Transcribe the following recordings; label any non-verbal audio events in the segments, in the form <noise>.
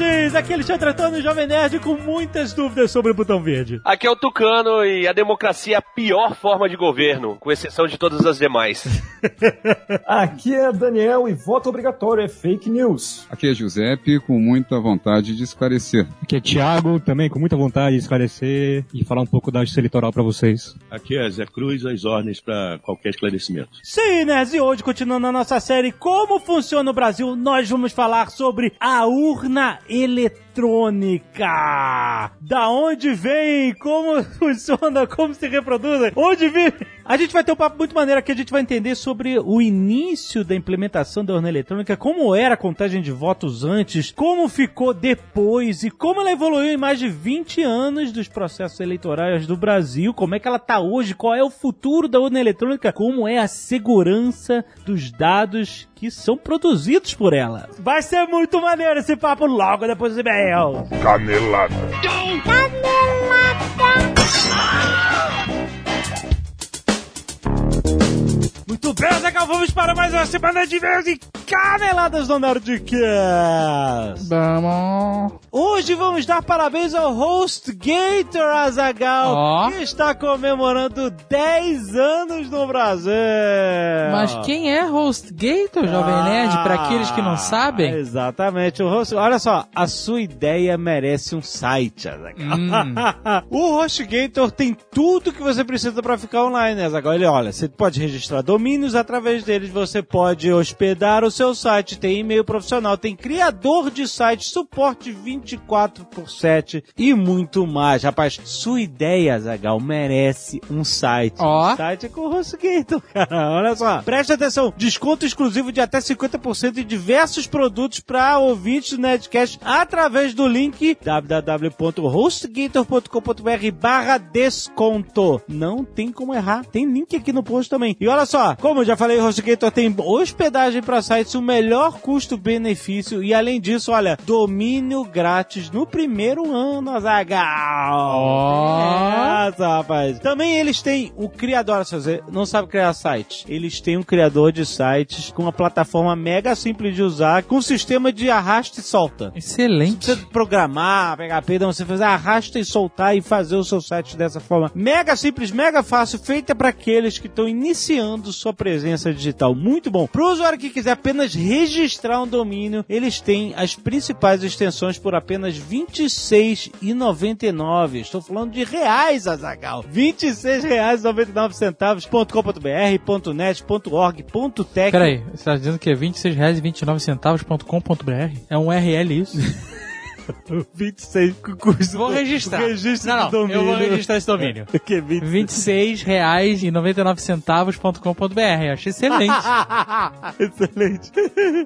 Nerds! Aqui ele está tratando o Jovem Nerd com muitas dúvidas sobre o botão verde. Aqui é o Tucano e a democracia é a pior forma de governo, com exceção de todas as demais. <laughs> Aqui é Daniel e voto obrigatório é fake news. Aqui é Giuseppe, com muita vontade de esclarecer. Aqui é Thiago, também com muita vontade de esclarecer e falar um pouco da justiça eleitoral para vocês. Aqui é Zé Cruz, as ordens para qualquer esclarecimento. Sim, nerds, e hoje, continuando a nossa série Como Funciona o Brasil, nós vamos falar sobre a urna eletrônica. Da onde vem, como <laughs> funciona, como se reproduz, onde vive. A gente vai ter um papo muito maneiro aqui, a gente vai entender sobre o início da implementação da urna eletrônica, como era a contagem de votos antes, como ficou depois e como ela evoluiu em mais de 20 anos dos processos eleitorais do Brasil, como é que ela tá hoje, qual é o futuro da urna eletrônica, como é a segurança dos dados que são produzidos por ela. Vai ser muito maneiro esse papo logo depois do e-mail. Canelada. Muito bem, Zeca, vamos para mais uma semana de e-mails e caneladas do Nerdcast. Vamos. Hoje vamos dar parabéns ao HostGator Azagal, Ó. que está comemorando 10 anos no Brasil. Mas quem é HostGator, Jovem Nerd, para aqueles que não sabem? Exatamente. O host, olha só, a sua ideia merece um site, Azaghal. Hum. <laughs> o HostGator tem tudo que você precisa para ficar online, Azaghal. Ele, olha, você pode registrar domínios, através deles você pode hospedar o seu site, tem e-mail profissional, tem criador de site, suporte 24 por 7 e muito mais. Rapaz, sua ideia, Azaghal, merece um site. Ó. Um site com o HostGator, <laughs> cara. Olha só. Preste atenção. Desconto exclusivo de até 50% em diversos produtos para ouvintes do Nerdcast através do link www.hostgator.com.br barra desconto. Não tem como errar. Tem link aqui no post também. E olha só, como eu já falei, o HostGator tem hospedagem para sites, o melhor custo-benefício e além disso, olha, domínio grátis no primeiro ano, Azagal. Ó. Essa, rapaz. Também eles têm o criador, se você não sabe criar site, eles têm um criador de sites com uma plataforma mega simples de usar, com um sistema de arrasta e solta. Excelente. precisa programar, PHP, não, você faz arrasta e soltar e fazer o seu site dessa forma. Mega simples, mega fácil, feita para aqueles que estão iniciando sua presença digital. Muito bom. Para o usuário que quiser apenas registrar um domínio, eles têm as principais extensões por apenas R$ 26,99. Estou falando de reais, Azagal. R$ 26,99centavos.com.br, .net, .org, .tech. Peraí, você está dizendo que é R$26,29,com.br? É um URL isso? <laughs> <laughs> 26 com custo. Vou registrar. Registro não, não, domínio. eu vou registrar esse domínio. O <laughs> que? 26. R$26,99centavos.com.br. Achei excelente. <laughs> Excelente.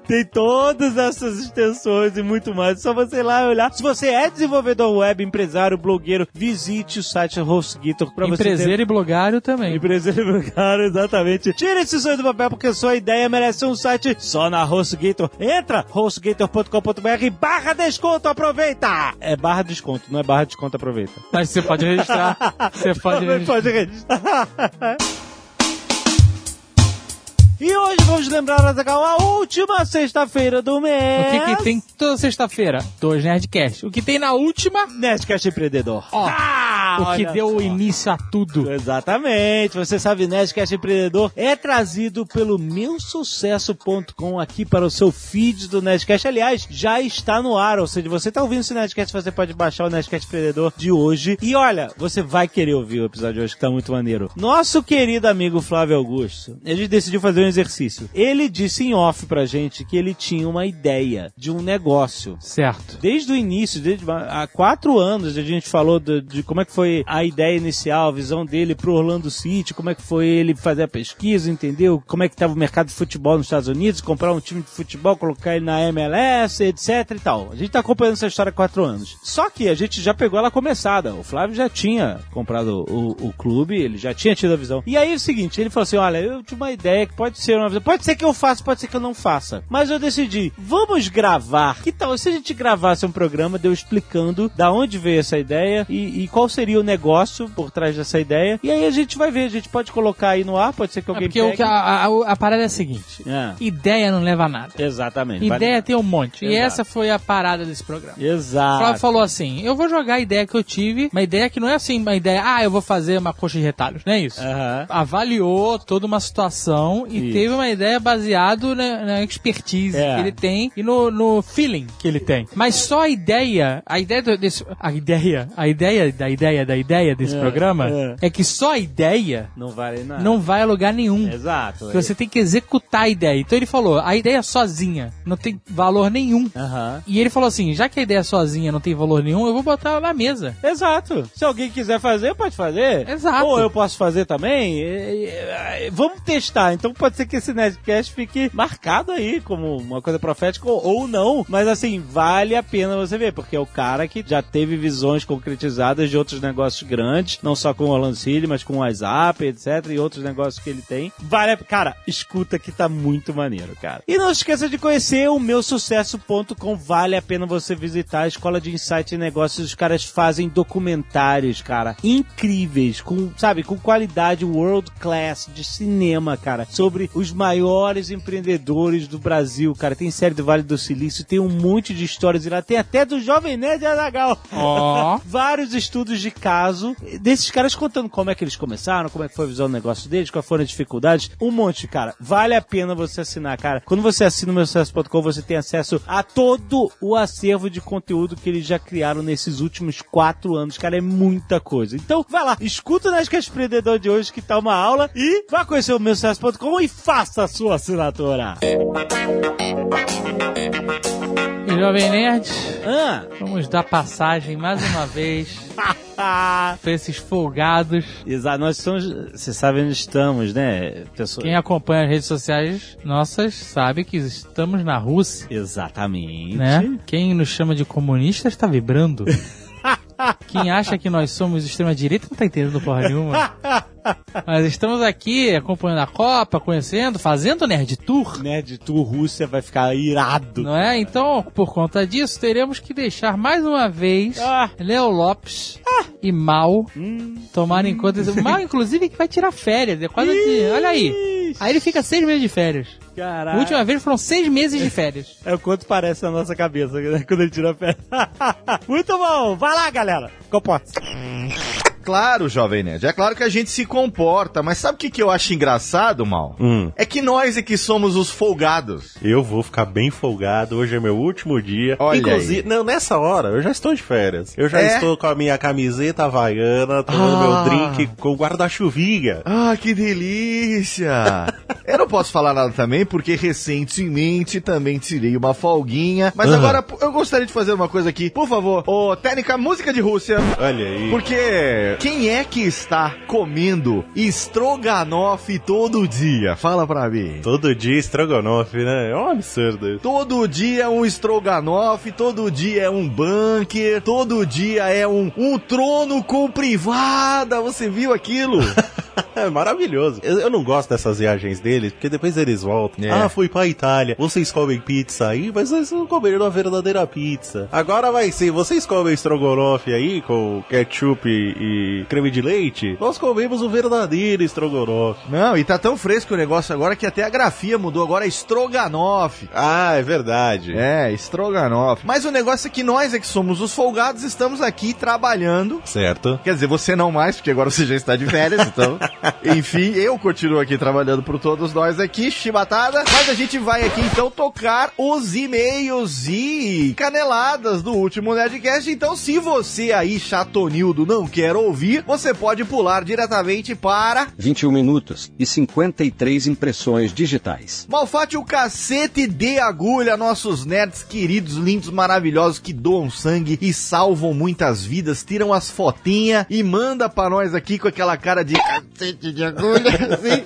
Tem todas essas extensões e muito mais. É só você ir lá e olhar. Se você é desenvolvedor web, empresário, blogueiro, visite o site HostGator pra você Empreseiro e blogário ter... também. Empreseiro e blogueiro, exatamente. Tira esse sonho do papel porque sua ideia merece um site só na HostGator. Entra hostgator.com.br barra desconto, aproveita! É barra desconto, não é barra desconto, aproveita. Mas você pode registrar. <laughs> Você pode Também registrar. pode registrar. <laughs> E hoje vamos lembrar, Azaghal, a última sexta-feira do mês. O que, que tem toda sexta-feira? Dois Nerdcast. O que tem na última? Nerdcast Empreendedor. Ó, Ah, o que deu só. início a tudo. Exatamente, você sabe, Nerdcast Empreendedor é trazido pelo meusucesso.com aqui para o seu feed do Nerdcast. Aliás, já está no ar, ou seja, você está ouvindo esse Nerdcast, você pode baixar o Nerdcast Empreendedor de hoje. E olha, você vai querer ouvir o episódio de hoje, que tá muito maneiro. Nosso querido amigo Flávio Augusto, ele decidiu fazer um exercício. Ele disse em off pra gente que ele tinha uma ideia de um negócio Certo. Desde o início, desde há quatro anos, a gente falou de, de como é que foi a ideia inicial, a visão dele pro Orlando City, como é que foi ele fazer a pesquisa, entendeu? Como é que estava o mercado de futebol nos Estados Unidos, comprar um time de futebol, colocar ele na MLS, etc e tal. A gente tá acompanhando essa história há quatro anos. Só que a gente já pegou ela começada. O Flávio já tinha comprado o, o clube, ele já tinha tido a visão. E aí é o seguinte, ele falou assim, olha, eu tinha uma ideia que pode ser uma pode ser que eu faça, pode ser que eu não faça. Mas eu decidi, vamos gravar. Que tal se a gente gravasse um programa de eu explicando da onde veio essa ideia e, e qual seria o negócio por trás dessa ideia. E aí a gente vai ver, a gente pode colocar aí no ar, pode ser que É alguém porque o pegue. que a, a- a parada é a seguinte: É, ideia não leva a nada. exatamente. Ideia tem um monte. E Exato. essa foi a parada desse programa. O Exato. Flávio falou assim: eu vou jogar a ideia que eu tive, uma ideia que não é assim, uma ideia, ah, eu vou fazer uma coxa de retalhos, não é isso? Aham. Avaliou toda uma situação e Teve uma ideia baseado na, na expertise É. que ele tem e no, no feeling que ele tem. Mas só a ideia, a ideia desse, a ideia, a ideia da ideia da ideia desse É, programa é. é. que só a ideia Não vale nada. não vai a lugar nenhum. Exato. Você tem que executar a ideia. Então ele falou, a ideia sozinha não tem valor nenhum. E ele falou assim, já que a ideia sozinha não tem valor nenhum, eu vou botar ela na mesa. Exato. Se alguém quiser fazer, pode fazer. Exato. Ou eu posso fazer também. Vamos testar. Então pode ser que esse Nerdcast fique marcado aí como uma coisa profética ou, não. Mas assim, vale a pena você ver, porque é o cara que já teve visões concretizadas de outros negócios grandes, não só com o Alan Sealy, mas com o WhatsApp, etc. E outros negócios que ele tem. Vale a... Cara, escuta que tá muito maneiro, cara. E não esqueça de conhecer o meu sucesso.com. Vale a pena você visitar a escola de insight e negócios. Os caras fazem documentários, cara, incríveis, com, sabe, com qualidade world class de cinema, cara, sobre os maiores empreendedores do Brasil, cara. Tem série do Vale do Silício, tem um monte de histórias e lá tem até do Jovem Nerd Azagal. Ó. <laughs> Vários estudos de caso desses caras contando como é que eles começaram, como é que foi a visão do negócio deles, quais foram as dificuldades. Um monte, cara. Vale a pena você assinar, cara. Quando você assina o meu sucesso.com, você tem acesso a todo o acervo de conteúdo que eles já criaram nesses últimos quatro anos, cara. É muita coisa. Então, vai lá, escuta o Nerdcast Empreendedor de hoje, que tá uma aula, e vá conhecer o meu sucesso.com e faça a sua assinatura. E Jovem Nerd, Ah, vamos dar passagem mais uma <laughs> vez <laughs> pra esses folgados. Exato, nós somos. Você sabe onde estamos, né, pessoal? Quem acompanha as redes sociais nossas sabe que estamos na Rússia, Exatamente. né? Quem nos chama de comunistas está vibrando. <laughs> <laughs> Quem acha que nós somos extrema-direita não tá entendendo porra nenhuma. Mas estamos aqui acompanhando a Copa, conhecendo, fazendo Nerd Tour. Nerd Tour Rússia vai ficar irado. Não é? Então, por conta disso, teremos que deixar mais uma vez Ah. Léo Lopes e Mal Hum. tomarem conta. O <laughs> Mal, inclusive, que vai tirar férias. É quase de. Olha aí. Aí ele fica seis meses de férias. A Caraca. última vez foram seis meses de férias. É o quanto parece na nossa cabeça né, quando ele tira a pé. <laughs> Muito bom. Vai lá, galera. Comporta. Claro, Jovem Nerd. É claro que a gente se comporta, mas sabe o que, que eu acho engraçado, Mal? Hum, É que nós é que somos os folgados. eu vou ficar bem folgado. Hoje é meu último dia. Olha Inclusive, aí. não, nessa hora eu já estou de férias. Eu já É? estou com a minha camiseta havaiana, tomando Ah. meu drink com guarda-chuvinha. Ah, que delícia! <laughs> eu não posso falar nada também, porque recentemente também tirei uma folguinha. Mas Aham. agora eu gostaria de fazer uma coisa aqui. Por favor, ô técnica música de Rússia. Olha aí. Porque quem é que está comendo estrogonofe todo dia? Fala pra mim. Todo dia estrogonofe, né? É um absurdo. Todo dia é um estrogonofe, todo dia é um bunker, todo dia é um, um trono com privada. Você viu aquilo? <laughs> É maravilhoso. Eu, eu não gosto dessas viagens deles, porque depois eles voltam. É. Ah, fui pra Itália. Vocês comem pizza aí, mas vocês não comeram a verdadeira pizza. Agora vai ser, vocês comem estrogonofe aí com ketchup e, creme de leite? Nós comemos o verdadeiro estrogonofe. Não, e tá tão fresco o negócio agora que até a grafia mudou. Agora é estrogonofe. Ah, é verdade. É, estrogonofe. Mas o negócio é que nós é que somos os folgados, estamos aqui trabalhando. Certo. Quer dizer, você não mais, porque agora você já está de férias, <laughs> então. Enfim, eu continuo aqui trabalhando por todos nós aqui, chibatada. Mas a gente vai aqui então tocar os e-mails e caneladas do último Nerdcast. Então, se você aí, chatonildo, não quer ouvir, você pode pular diretamente para 21 minutos e 53 impressões digitais. Malfate o cacete de agulha, nossos nerds queridos, lindos, maravilhosos que doam sangue e salvam muitas vidas, tiram as fotinhas e manda pra nós aqui com aquela cara de cacete de agulha, <laughs> assim.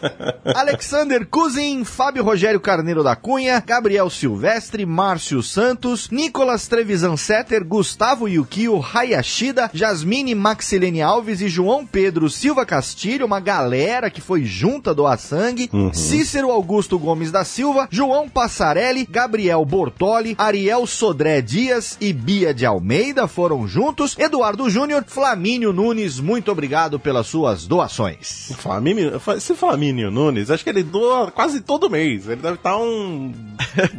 Alexander Cousin, Fábio Rogério Carneiro da Cunha, Gabriel Silvestre, Márcio Santos, Nicolas Trevisan Setter, Gustavo Yukio Hayashida, Jasmine Maxilene Alves e João Pedro Silva Castilho, uma galera que foi junta doar sangue, Cícero Augusto Gomes da Silva, João Passarelli, Gabriel Bortoli, Ariel Sodré Dias e Bia de Almeida foram juntos, Eduardo Júnior, Flamínio Nunes, muito obrigado pelas suas doações. Flamínio, se Flamínio Nunes, acho que ele doa quase todo mês. Ele deve estar um,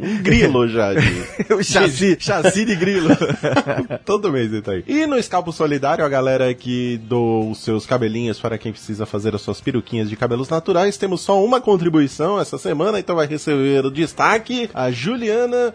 um grilo já. De... <laughs> chassi, chassi de grilo. <laughs> todo mês ele tá aí. E no Escalpo Solidário, a galera que doa os seus cabelinhos para quem precisa fazer as suas peruquinhas de cabelos naturais, temos só uma contribuição essa semana, então vai receber o destaque a Juliana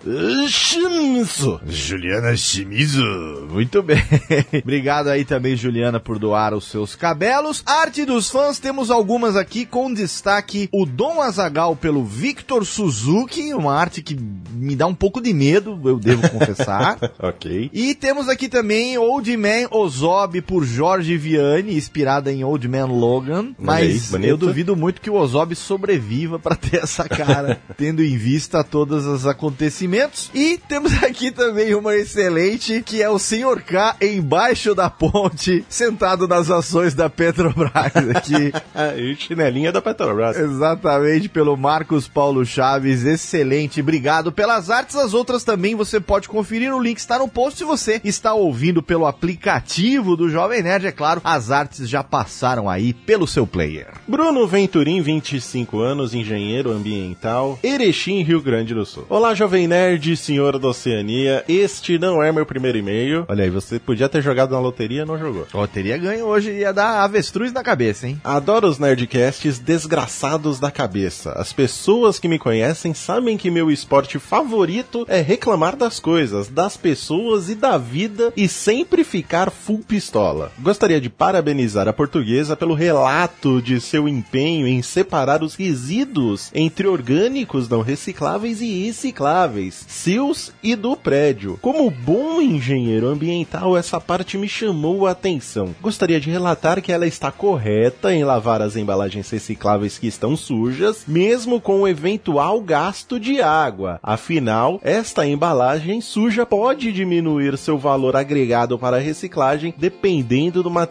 Shimizu. Juliana Shimizu, muito bem. <laughs> Obrigado aí também, Juliana, por doar os seus cabelos. Arte dos fãs, temos algumas aqui com destaque o Dom Azagal pelo Victor Suzuki, uma arte que me dá um pouco de medo, eu devo confessar. <laughs> ok. E temos aqui também Old Man Ozob por Jorge Vianney, inspirada em Old Man Logan, mas bonito. eu duvido muito que o Ozob sobreviva para ter essa cara, <laughs> tendo em vista todos os acontecimentos. E temos aqui também uma excelente, que é o Sr. K embaixo da ponte, sentado nas ações da Petrobras aqui. <laughs> e chinelinha da Petrobras. Exatamente, pelo Marcos Paulo Chaves, excelente. Obrigado pelas artes. As outras também você pode conferir. O link está no post. Se você está ouvindo pelo aplicativo do Jovem Nerd, é claro, as artes já passaram aí pelo seu player. Bruno Venturim, 25 anos, engenheiro ambiental, Erechim, Rio Grande do Sul. Olá, Jovem Nerd, senhora da Oceania. Este não é meu primeiro e-mail. Olha aí, você podia ter jogado na loteria, não jogou. Loteria ganha hoje ia dar avestruz na cabeça, hein? Adoro os Nerdcasts desgraçados da cabeça. As pessoas que me conhecem sabem que meu esporte favorito é reclamar das coisas, das pessoas e da vida e sempre ficar full pistola. Gostaria de parabenizar a portuguesa pelo relato de seu empenho em separar os resíduos entre orgânicos não recicláveis e recicláveis, seus e do prédio. Como bom engenheiro ambiental, essa parte me chamou a atenção. Gostaria de relatar que ela está correta em lavar as embalagens recicláveis que estão sujas, mesmo com o eventual gasto de água. Afinal, esta embalagem suja pode diminuir seu valor agregado para a reciclagem, dependendo do material,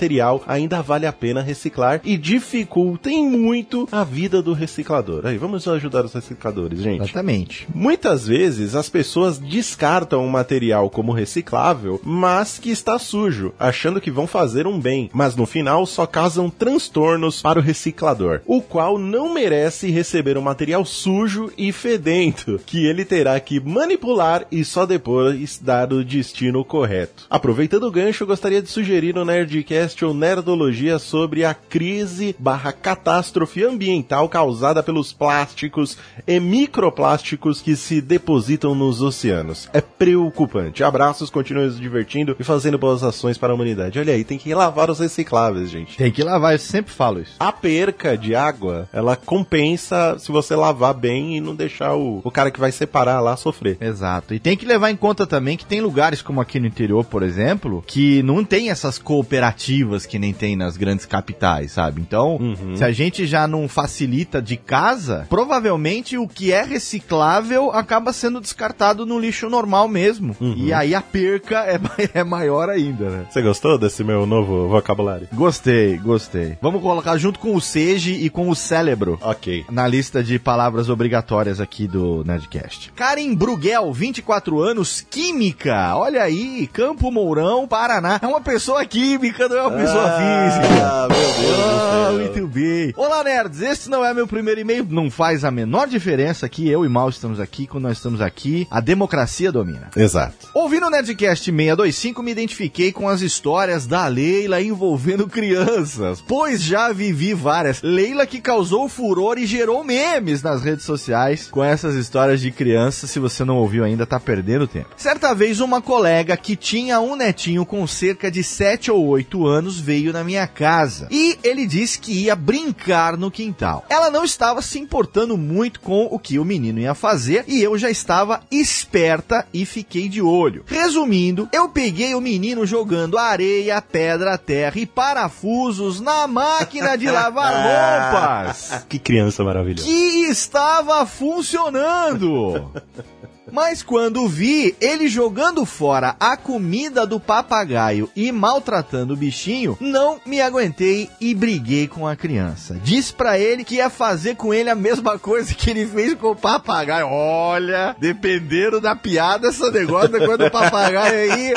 ainda vale a pena reciclar e dificultem muito a vida do reciclador. Aí, vamos ajudar os recicladores, gente. Exatamente. Muitas vezes as pessoas descartam o material como reciclável, mas que está sujo, achando que vão fazer um bem, mas no final só causam transtornos para o reciclador, o qual não merece receber um material sujo e fedento, que ele terá que manipular e só depois dar o destino correto. Aproveitando o gancho, gostaria de sugerir no Nerdcast ou Nerdologia sobre a crise barra catástrofe ambiental causada pelos plásticos e microplásticos que se depositam nos oceanos. É preocupante. Abraços, continuem se divertindo e fazendo boas ações para a humanidade. Olha aí, tem que lavar os recicláveis, gente. Tem que lavar, eu sempre falo isso. A perca de água, ela compensa se você lavar bem e não deixar o, o cara que vai separar lá sofrer. Exato. E tem que levar em conta também que tem lugares como aqui no interior, por exemplo, que não tem essas cooperativas que nem tem nas grandes capitais, sabe? Então, Uhum. se a gente já não facilita de casa, provavelmente o que é reciclável acaba sendo descartado no lixo normal mesmo. Uhum. E aí a perca é, <laughs> é maior ainda, né? Você gostou desse meu novo vocabulário? Gostei, gostei. Vamos colocar junto com o Sage e com o cérebro. Ok. Na lista de palavras obrigatórias aqui do Nerdcast. Karen Bruguel, 24 anos, química. Olha aí, Campo Mourão, Paraná. É uma pessoa química, não é pessoa física. Ah, meu Deus Ah, muito bem. Olá, nerds. Esse não é meu primeiro e-mail. Não faz a menor diferença aqui. Eu e Mal estamos aqui. Quando nós estamos aqui, a democracia domina. Exato. Ouvindo o Nerdcast 625, me identifiquei com as histórias da Leila envolvendo crianças, pois já vivi várias. Leila que causou furor e gerou memes nas redes sociais com essas histórias de crianças. Se você não ouviu ainda, tá perdendo tempo. Certa vez, uma colega que tinha um netinho com cerca de 7 ou 8 anos veio na minha casa e ele disse que ia brincar no quintal. Ela não estava se importando muito com o que o menino ia fazer e eu já estava esperta e fiquei de olho. Resumindo, eu peguei o menino jogando areia, pedra, terra e parafusos na máquina de <laughs> lavar roupas. Que criança maravilhosa. que estava funcionando. <laughs> Mas quando vi ele jogando fora a comida do papagaio e maltratando o bichinho, não me aguentei e briguei com a criança. Disse pra ele que ia fazer com ele a mesma coisa que ele fez com o papagaio. Olha, dependendo da piada, esse negócio da coisa do papagaio aí.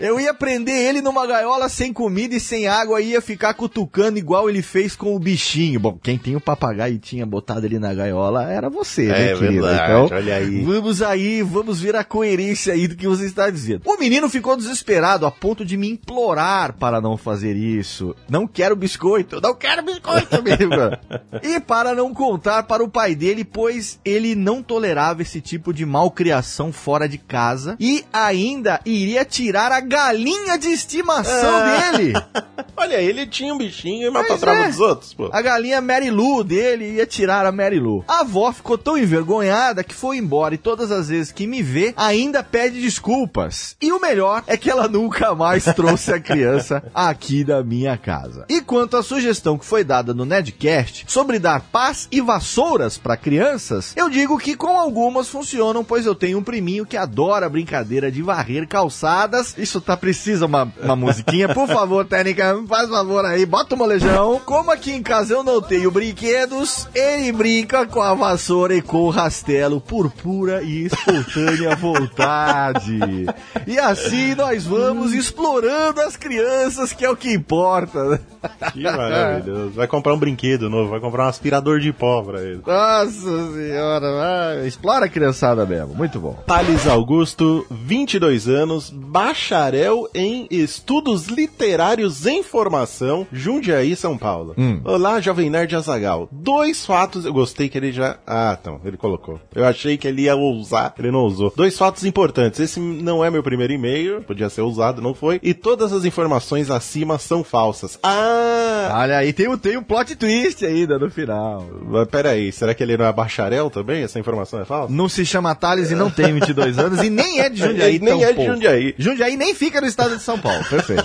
Eu ia prender ele numa gaiola sem comida e sem água e ia ficar cutucando igual ele fez com o bichinho. Bom, quem tem o papagaio e tinha botado ele na gaiola era você, né, É querido? verdade, Então, olha aí. Vamos aí, vamos ver a coerência aí do que você está dizendo. O menino ficou desesperado a ponto de me implorar para não fazer isso. Não quero biscoito, não quero biscoito, amigo. <laughs> e para não contar para o pai dele, pois ele não tolerava esse tipo de malcriação fora de casa e ainda iria tirar a galinha de estimação Ah. dele. <laughs> Olha, ele tinha um bichinho e Pois maltratava é. dos outros, pô. A galinha Mary Lou dele ia tirar a Mary Lou. A avó ficou tão envergonhada que foi embora e todas as vezes que me vê, ainda pede desculpas. E o melhor é que ela nunca mais trouxe a criança <laughs> aqui da minha casa. E quanto à sugestão que foi dada no Nedcast sobre dar paz e vassouras para crianças, eu digo que com algumas funcionam, pois eu tenho um priminho que adora a brincadeira de varrer calçadas. Isso tá precisa uma, uma musiquinha, por favor, técnica, faz favor aí, bota o molejão. Como aqui em casa eu não tenho brinquedos, ele brinca com a vassoura e com o rastelo por pura e espontânea <laughs> vontade. E assim nós vamos explorando as crianças, que é o que importa. Que maravilhoso. Vai comprar um brinquedo novo, vai comprar um aspirador de pó pra ele. Nossa senhora, vai. explora a criançada mesmo, muito bom. Thales Augusto, 22 anos, bacharel em estudos literários em formação, Jundiaí, São Paulo. Hum. Olá, Jovem Nerd Azagal. Dois fatos, eu gostei que ele já. Ah, então, ele colocou. Eu achei que ele ia ousar, ele não ousou. Dois fatos importantes. Esse não é meu primeiro e-mail, podia ser usado, não foi. E todas as informações acima são falsas. Ah! Olha aí, tem, um- tem um plot twist ainda no final. Mas peraí, será que ele não é bacharel também? Essa informação é falsa? Não se chama Thales e não tem 22 anos e nem é de Jundiaí. Nem é de. Jundiaí. Jundiaí nem fica no estado de São Paulo. <laughs> Perfeito.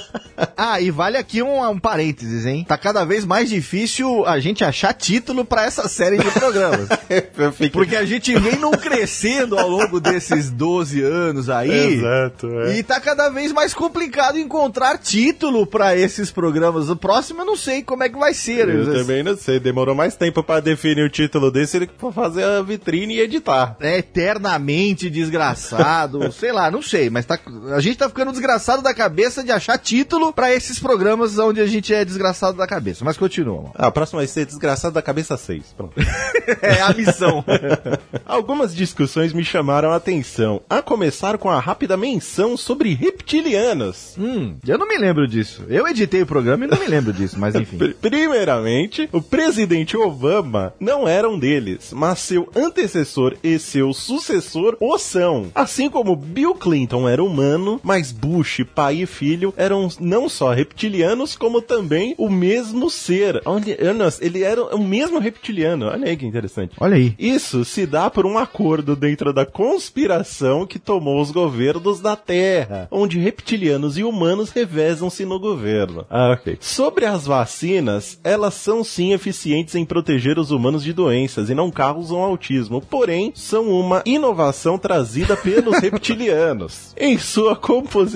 ah, e vale aqui um, um parênteses, hein? Tá cada vez mais difícil a gente achar título pra essa série de programas. <laughs> Porque a gente vem num crescendo ao longo desses 12 anos aí. Exato, é. E tá cada vez mais complicado encontrar título pra esses programas. O próximo eu não sei como é que vai ser. Eu também não sei, demorou mais tempo pra definir o título desse ele pra fazer a vitrine e editar. É eternamente desgraçado, <laughs> sei lá, não sei, mas tá, a gente tá ficando desgraçado da cabeça de achar título pra esses programas onde a gente é desgraçado da cabeça. Mas continua, mano. Ah, a próxima vai ser Desgraçado da Cabeça 6. Pronto. <laughs> É a missão. <laughs> Algumas discussões me chamaram a atenção, a começar com a rápida menção sobre reptilianos. hum, eu não me lembro disso. Eu editei o programa e não me lembro disso, mas enfim. Pr- <laughs> Primeiramente, o presidente Obama não era um deles, mas seu antecessor e seu sucessor o são. Assim como Bill Clinton era humano, mas Bush, pai e filho, eram não só reptilianos, como também o mesmo ser. Olha, ele era o mesmo reptiliano. Olha aí que interessante. Olha aí. Isso se dá por um acordo dentro da conspiração que tomou os governos da Terra, onde reptilianos e humanos revezam-se no governo. Ah, ok. Sobre as vacinas, elas são sim eficientes em proteger os humanos de doenças e não causam autismo, porém são uma inovação trazida pelos <laughs> reptilianos. Em sua composição,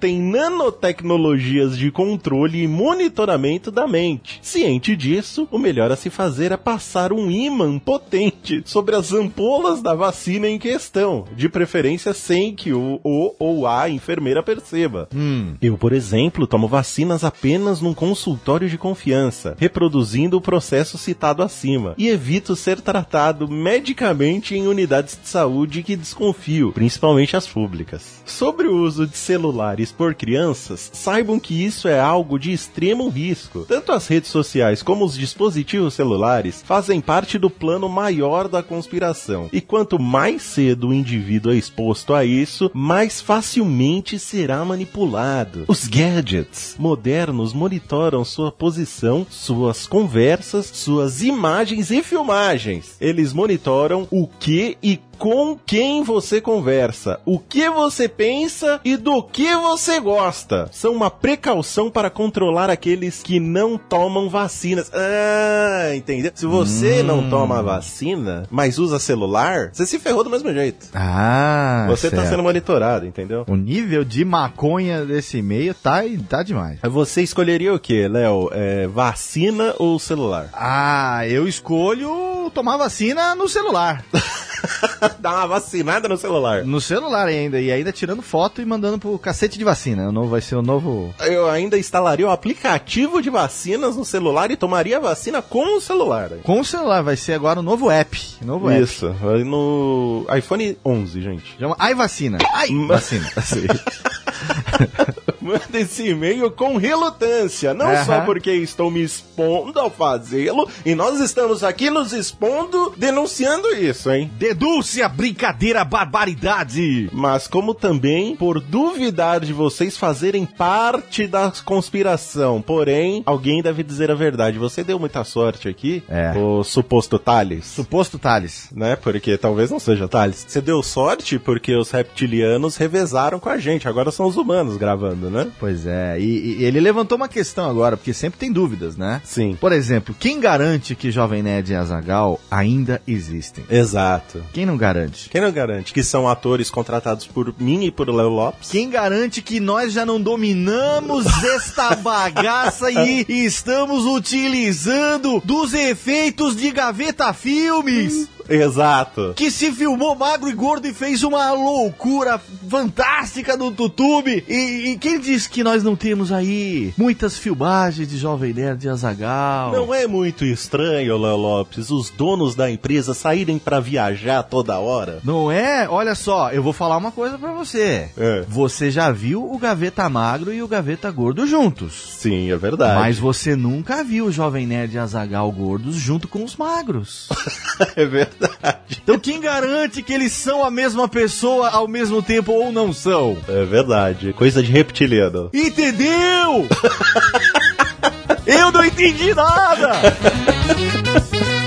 tem nanotecnologias de controle e monitoramento da mente. Ciente disso, o melhor a se fazer é passar um ímã potente sobre as ampolas da vacina em questão, de preferência sem que o, o ou a enfermeira perceba. Hum. Eu, por exemplo, tomo vacinas apenas num consultório de confiança, reproduzindo o processo citado acima, e evito ser tratado medicamente em unidades de saúde que desconfio, principalmente as públicas. Sobre o uso de celulares por crianças, saibam que isso é algo de extremo risco. Tanto as redes sociais como os dispositivos celulares fazem parte do plano maior da conspiração. E quanto mais cedo o indivíduo é exposto a isso, mais facilmente será manipulado. Os gadgets modernos monitoram sua posição, suas conversas, suas imagens e filmagens. Eles monitoram o que e com quem você conversa, o que você pensa e do que você gosta. São uma precaução para controlar aqueles que não tomam vacinas. Ah, entendeu? Se você Hum. não toma vacina, mas usa celular, você se ferrou do mesmo jeito. Ah, você tá certo. sendo monitorado, entendeu? O nível de maconha desse e-mail tá, tá demais. Você escolheria o quê, Léo? É, vacina ou celular? Ah, eu escolho tomar vacina no celular. <laughs> <laughs> Dá uma vacinada no celular. No celular ainda, e ainda tirando foto e mandando pro cacete de vacina. O novo vai ser o novo. Eu ainda instalaria o aplicativo de vacinas no celular e tomaria a vacina com o celular. Com o celular, vai ser agora o novo app. Novo app. Isso, vai no iPhone 11, gente. Chama Ai Vacina. <laughs> <laughs> Ai Vacina. Manda esse e-mail com relutância, não Aham. só porque estou me expondo ao fazê-lo, e nós estamos aqui nos expondo denunciando isso, hein? Denúncia, brincadeira, barbaridade! Mas como também por duvidar de vocês fazerem parte da conspiração. Porém, alguém deve dizer a verdade. Você deu muita sorte aqui, É. o suposto Thales. Suposto Thales. né? Porque talvez não seja Thales. Você deu sorte porque os reptilianos revezaram com a gente. Agora são os humanos gravando, né? Pois é, e, e ele levantou uma questão agora, porque sempre tem dúvidas, né? Sim. Por exemplo, quem garante que Jovem Nerd e Azagal ainda existem? Exato. Quem não garante? Quem não garante que são atores contratados por mim e por Léo Lopes? Quem garante que nós já não dominamos <laughs> esta bagaça e estamos utilizando dos efeitos de Gaveta Filmes? Exato. Que se filmou magro e gordo e fez uma loucura fantástica no YouTube. E, e quem diz que nós não temos aí muitas filmagens de Jovem Nerd e Azagal? Não é muito estranho, Léo Lopes, os donos da empresa saírem pra viajar toda hora? Não é? Olha só, eu vou falar uma coisa pra você. É. Você já viu o Gaveta Magro e o Gaveta Gordo juntos. Sim, é verdade. Mas você nunca viu o Jovem Nerd e Azagal gordos junto com os magros. <laughs> é verdade. Então quem garante que eles são a mesma pessoa ao mesmo tempo ou não são? É verdade. Coisa de reptiliano. Entendeu? <laughs> Eu não entendi nada! <laughs>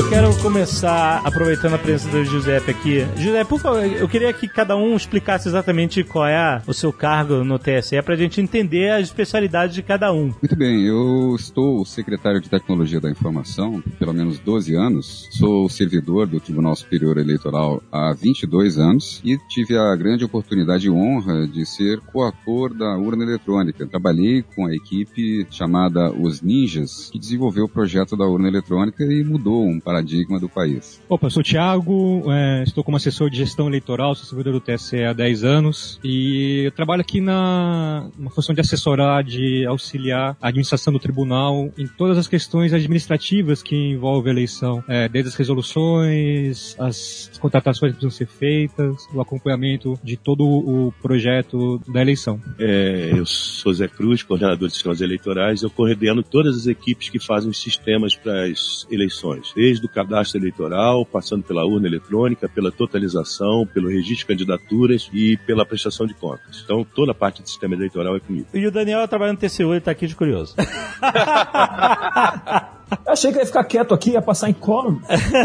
Eu quero começar aproveitando a presença do Giuseppe aqui. Giuseppe, por favor, eu queria que cada um explicasse exatamente qual é a- o seu cargo no TSE pra gente entender as especialidades de cada um. Muito bem, eu estou secretário de Tecnologia da Informação pelo menos 12 anos, sou servidor do Tribunal Superior Eleitoral há 22 anos e tive a grande oportunidade e honra de ser coautor da urna eletrônica. Trabalhei com a equipe chamada Os Ninjas, que desenvolveu o projeto da urna eletrônica e mudou um paradigma do país. Opa, eu sou o Thiago, é, estou como assessor de gestão eleitoral, sou servidor do TSE há 10 anos e eu trabalho aqui na uma função de assessorar, de auxiliar a administração do tribunal em todas as questões administrativas que envolvem a eleição, é, desde as resoluções, as contratações que precisam ser feitas, o acompanhamento de todo o projeto da eleição. É, eu sou Zé Cruz, coordenador de sistemas eleitorais. Eu coordeno todas as equipes que fazem os sistemas para as eleições, desde o cadastro eleitoral, passando pela urna eletrônica, pela totalização, pelo registro de candidaturas e pela prestação de contas. Então, toda a parte do sistema eleitoral é comigo. E o Daniel trabalha no TCU, ele tá aqui de curioso. <laughs> Eu achei que ia ficar quieto aqui, ia passar em colo.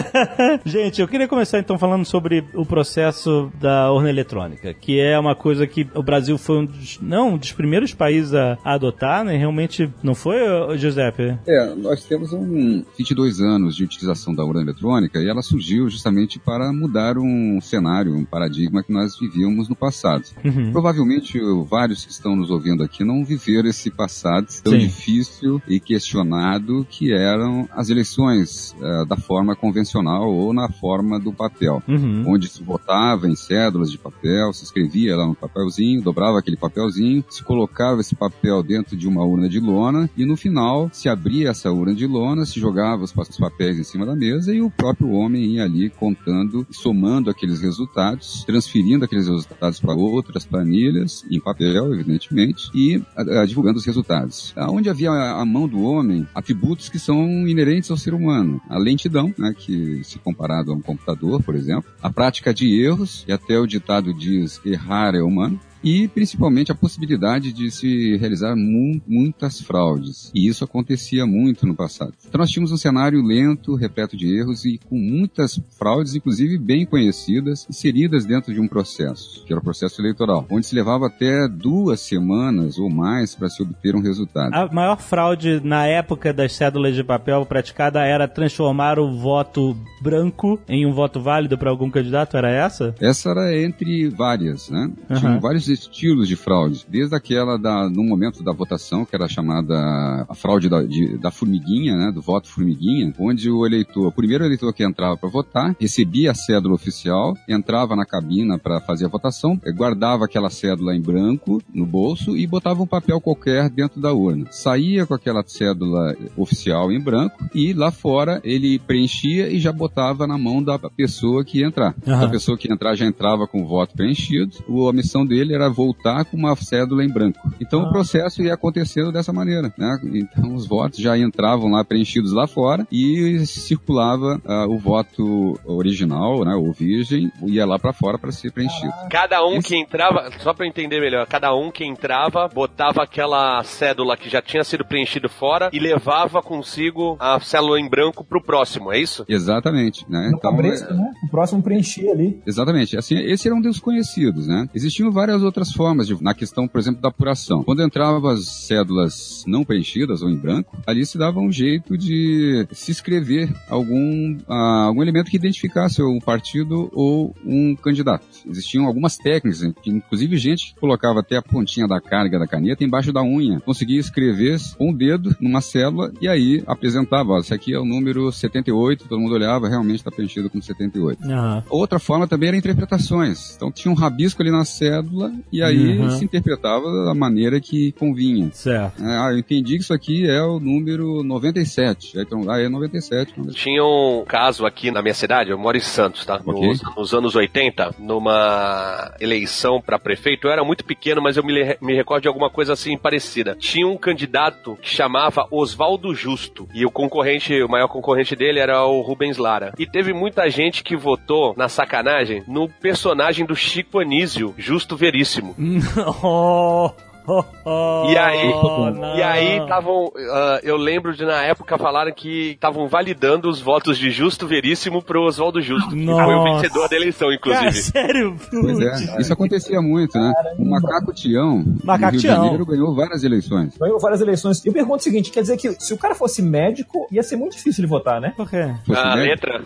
<laughs> Gente, eu queria começar então falando sobre o processo da urna eletrônica, que é uma coisa que o Brasil foi um dos, não, um dos primeiros países a, a adotar, né? Realmente não foi, Giuseppe? É, nós temos um 22 anos de utilização da urna eletrônica e ela surgiu justamente para mudar um cenário, um paradigma que nós vivíamos no passado. Uhum. Provavelmente vários que estão nos ouvindo aqui não viveram esse passado tão Sim. difícil e questionado que eram as eleições eh, da forma convencional ou na forma do papel, Uhum. onde se votava em cédulas de papel, se escrevia lá no papelzinho, dobrava aquele papelzinho, se colocava esse papel dentro de uma urna de lona e no final se abria essa urna de lona, se jogava os pa- os papéis em cima da mesa e o próprio homem ia ali contando, somando aqueles resultados, transferindo aqueles resultados para outras planilhas, em papel, evidentemente, e ah, divulgando os resultados. Onde havia a a mão do homem, atributos que são inerentes ao ser humano. A lentidão, né, que se comparado a um computador, por exemplo, a prática de erros, e até o ditado diz errar é humano, e principalmente a possibilidade de se realizar mu muitas fraudes. E isso acontecia muito no passado. Então nós tínhamos um cenário lento, repleto de erros e com muitas fraudes, inclusive bem conhecidas, inseridas dentro de um processo, que era o processo eleitoral, onde se levava até duas semanas ou mais para se obter um resultado. A maior fraude na época das cédulas de papel praticada era transformar o voto branco em um voto válido para algum candidato? Era essa? Essa era entre várias, né? Uhum. Tinham vários estilos de fraude, desde aquela da, no momento da votação, que era chamada a fraude da, de- da formiguinha, né? Do voto formiguinha, onde o eleitor, o primeiro eleitor que entrava para votar, recebia a cédula oficial, entrava na cabina para fazer a votação, eh, guardava aquela cédula em branco no bolso e botava um papel qualquer dentro da urna. Saía com aquela cédula oficial em branco e lá fora ele preenchia e já botava na mão da pessoa que ia entrar. Aham. A pessoa que ia entrar já entrava com o voto preenchido, a missão dele era voltar com uma cédula em branco. Então o processo ia acontecendo dessa maneira, né? Então os votos já entravam lá preenchidos lá fora e circulava ah, o voto original, né, o virgem, ia lá para fora para ser preenchido. Cada um que entrava, só pra eu entender melhor, cada um que entrava botava aquela cédula que já tinha sido preenchido fora e levava consigo a cédula em branco pro próximo, é isso? Exatamente, né? No cabresto, né? O próximo preencher ali. Exatamente. Assim, esse era um dos conhecidos, né? Existiam várias outras formas de, na questão, por exemplo, da apuração. Quando entravam as cédulas não preenchidas ou em branco, ali se dava um jeito de se escrever algum, ah, algum elemento que identificasse um partido ou um candidato. Existiam algumas técnicas, inclusive gente que colocava até a pontinha da carga da caneta embaixo da unha, conseguia escrever com o dedo numa célula e aí apresentava, ó, esse aqui é o número 78, todo mundo olhava, realmente está preenchido com 78. Aham. Outra forma também era interpretações. Então tinha um rabisco ali na cédula e aí Uhum. se interpretava da maneira que convinha. Certo. É, ah, eu entendi que isso aqui é o número 97. Aí, Então, ah, é 97. Tinha um caso aqui na minha cidade, eu moro em Santos, tá? Ok. Nos, nos anos 80, numa eleição pra prefeito, eu era muito pequeno, mas eu me, me recordo de alguma coisa assim parecida. Tinha um candidato que chamava Oswaldo Justo, e o concorrente, o maior concorrente dele era o Rubens Lara. E teve muita gente que votou, na sacanagem, no personagem do Chico Anísio, Justo Veríssimo. <laughs> oh, oh, oh, <laughs> E aí, não. e aí estavam, ah, eu lembro de na época falaram que estavam validando os votos de Justo Veríssimo pro Oswaldo Justo, que foi o Nossa. vencedor da eleição, Cara, inclusive. sério? Pois é, isso acontecia muito, né? O Macaco Tião, Macaco Tião. Janeiro, ganhou várias eleições. Ganhou várias eleições. Eu pergunto o seguinte: quer dizer que se o cara fosse médico, ia ser muito difícil de votar, né? Por quê? Fosse A médico? letra,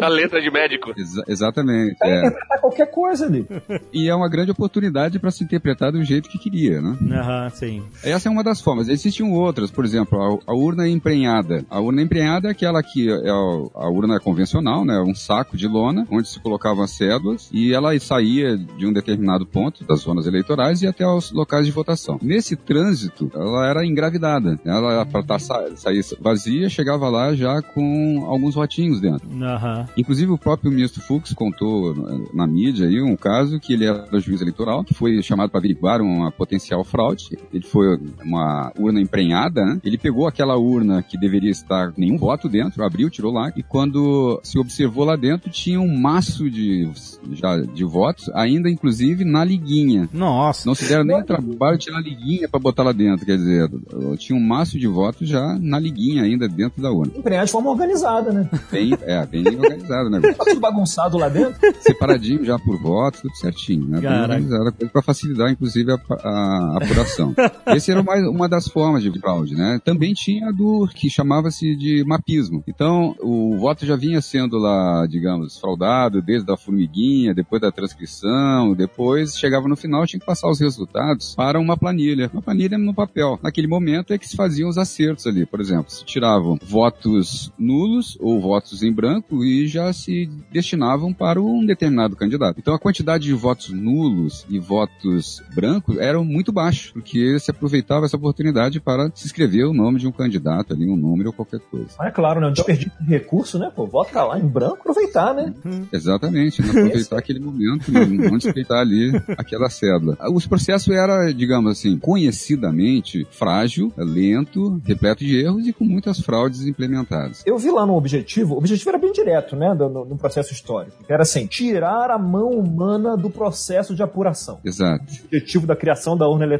a letra de médico. Exa- exatamente. É. interpretar qualquer coisa ali. E é uma grande oportunidade para se interpretar do jeito que queria, né? Aham, sim. Essa é uma das formas. Existiam outras, por exemplo, a, a urna emprenhada. A urna emprenhada é aquela que é a, a urna convencional, né? Um saco de lona, onde se colocavam as cédulas e ela saía de um determinado ponto das zonas eleitorais e até aos locais de votação. Nesse trânsito, ela era engravidada. Ela, para tá, sa- sair vazia, chegava lá já com alguns votinhos dentro. Aham. Inclusive o próprio ministro Fux contou na- na mídia aí um caso que ele era juiz eleitoral, que foi chamado para averiguar uma potencial fraude. Ele foi uma urna emprenhada, né? Ele pegou aquela urna que deveria estar com nenhum voto dentro, abriu, tirou lá, e quando se observou lá dentro, tinha um maço de, já, de votos, ainda inclusive na liguinha. Nossa. Não se deram nem o trabalho de tirar a liguinha para botar lá dentro, quer dizer, tinha um maço de votos já na liguinha ainda dentro da urna. Emprenhar de forma organizada, né? Bem, é, bem organizado o negócio Tá tudo bagunçado lá dentro. separadinho já por votos, tudo certinho, né? Bem Caraca. organizada, coisa para facilitar, inclusive, a, a apuração. Esse era mais uma das formas de fraude, né? Também tinha a do que chamava-se de mapismo. Então, o voto já vinha sendo lá, digamos, fraudado desde a formiguinha, depois da transcrição, depois chegava no final, tinha que passar os resultados para uma planilha. Uma planilha no papel. Naquele momento é que se faziam os acertos ali. Por exemplo, se tiravam votos nulos ou votos em branco e já se destinavam para um determinado candidato. Então a quantidade de votos nulos e votos brancos eram muito baixo, porque se aproveitava essa oportunidade para se escrever o nome de um candidato ali, um número ou qualquer coisa. Mas é claro, né? Um desperdício de recurso, né? Pô, vota lá em branco, aproveitar, né? Exatamente, não aproveitar aquele momento, não, não respeitar ali aquela cédula. Os processos era, digamos assim, conhecidamente frágil, lento, repleto de erros e com muitas fraudes implementadas. Eu vi lá no objetivo, o objetivo era bem direto, né? No, no processo histórico. Era assim, tirar a mão humana do processo de apuração. Exato. O objetivo da criação da urna eletrônica.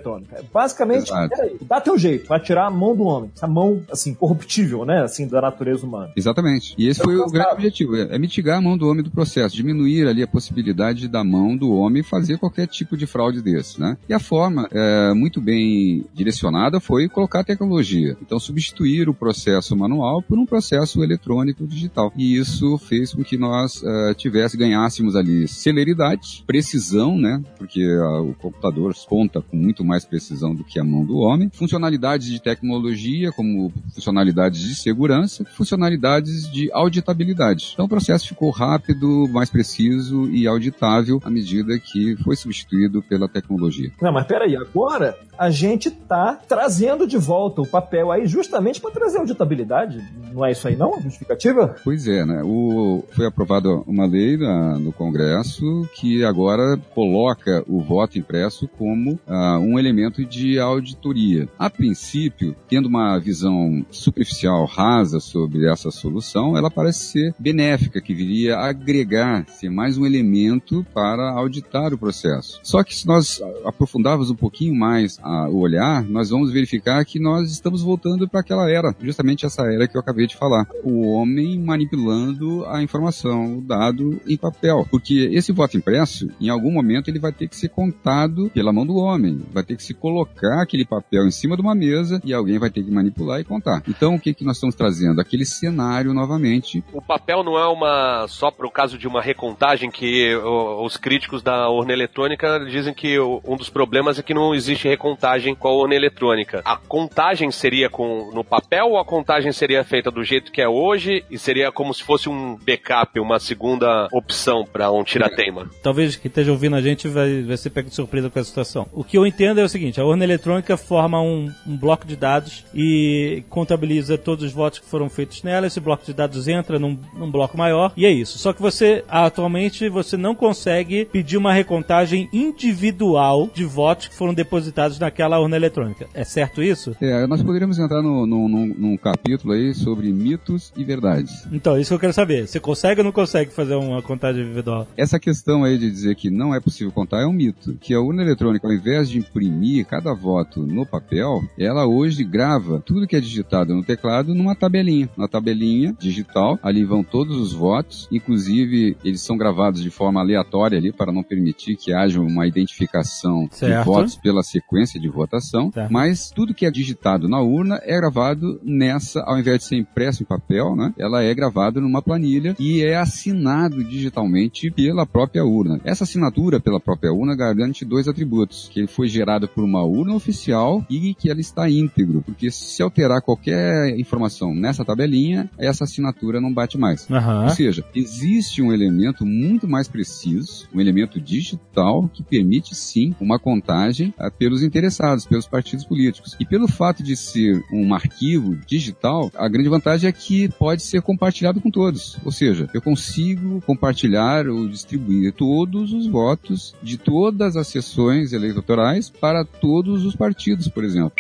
Basicamente, Exato. peraí, dá teu jeito, vai tirar a mão do homem. Essa mão, assim, corruptível, né? Assim, da natureza humana. Exatamente. E esse Eu foi o grande objetivo, é é mitigar a mão do homem do processo, diminuir ali a possibilidade da mão do homem fazer qualquer tipo de fraude desse, né? E a forma é, muito bem direcionada foi colocar a tecnologia. Então, substituir o processo manual por um processo eletrônico digital. E isso fez com que nós é, tivesse, ganhássemos ali celeridade, precisão, né? Porque ah, o computador conta com muito mais precisão do que a mão do homem, funcionalidades de tecnologia, como funcionalidades de segurança, funcionalidades de auditabilidade. Então o processo ficou rápido, mais preciso e auditável à medida que foi substituído pela tecnologia. Não, mas peraí, agora a gente tá trazendo de volta o papel aí justamente para trazer auditabilidade. Não é isso aí, não? A justificativa? Pois é, né? O, foi aprovada uma lei na- no Congresso que agora coloca o voto impresso como ah, um elemento de auditoria. A princípio, tendo uma visão superficial, rasa sobre essa solução, ela parece ser benéfica, que viria a agregar, ser mais um elemento para auditar o processo. Só que se nós aprofundarmos um pouquinho mais ah, o olhar, nós vamos verificar que nós estamos voltando para aquela era, justamente essa era que eu acabei de falar. O homem manipulando a informação, o dado em papel. Porque esse voto impresso, em algum momento, ele vai ter que ser contado pela mão do homem. Vai ter que se colocar aquele papel em cima de uma mesa e alguém vai ter que manipular e contar. Então, o que, que nós estamos trazendo? Aquele cenário novamente. O papel não é uma só para o caso de uma recontagem que os críticos da urna eletrônica dizem que um dos problemas é que não existe recontagem com a urna eletrônica. A contagem seria com no papel ou a contagem seria feita do jeito que é hoje e seria como se fosse um backup, uma segunda opção para um tirateima? Talvez quem esteja ouvindo a gente vai, vai ser pego de surpresa com essa situação. O que eu entendo é o seguinte: a urna eletrônica forma um, um bloco de dados e contabiliza todos os votos que foram feitos nela. Esse bloco de dados entra num, num bloco maior e é isso. Só que você, atualmente, você não consegue pedir uma recontagem individual de votos que foram depositados naquela urna eletrônica. É certo isso? É, nós poderíamos entrar no, no- num, num capítulo aí sobre mitos e verdades. Então, isso que eu quero saber. Você consegue ou não consegue fazer uma contagem individual? Essa questão aí de dizer que não é possível contar é um mito. Que a urna eletrônica, ao invés de imprimir cada voto no papel, ela hoje grava tudo que é digitado no teclado numa tabelinha. Na tabelinha digital, ali vão todos os votos, inclusive eles são gravados de forma aleatória ali para não permitir que haja uma identificação Certo. de votos pela sequência de votação. Certo. Mas tudo que é digitado na urna é gravado nessa, ao invés de ser impresso em papel, né? Ela é gravado numa planilha e é assinado digitalmente pela própria urna. Essa assinatura pela própria urna garante dois atributos, que ele foi gerado por uma urna oficial e que ela está íntegro, porque se alterar qualquer informação nessa tabelinha, essa assinatura não bate mais. Aham. Ou seja, existe um elemento muito mais preciso, um elemento digital que permite sim uma contagem ah, pelos interessados, pelos partidos políticos. E pelo fato de ser um arquivo digital, a grande vantagem é que pode ser compartilhado com todos. Ou seja, eu consigo compartilhar ou distribuir todos os votos de todas as sessões eleitorais para todos os partidos, por exemplo.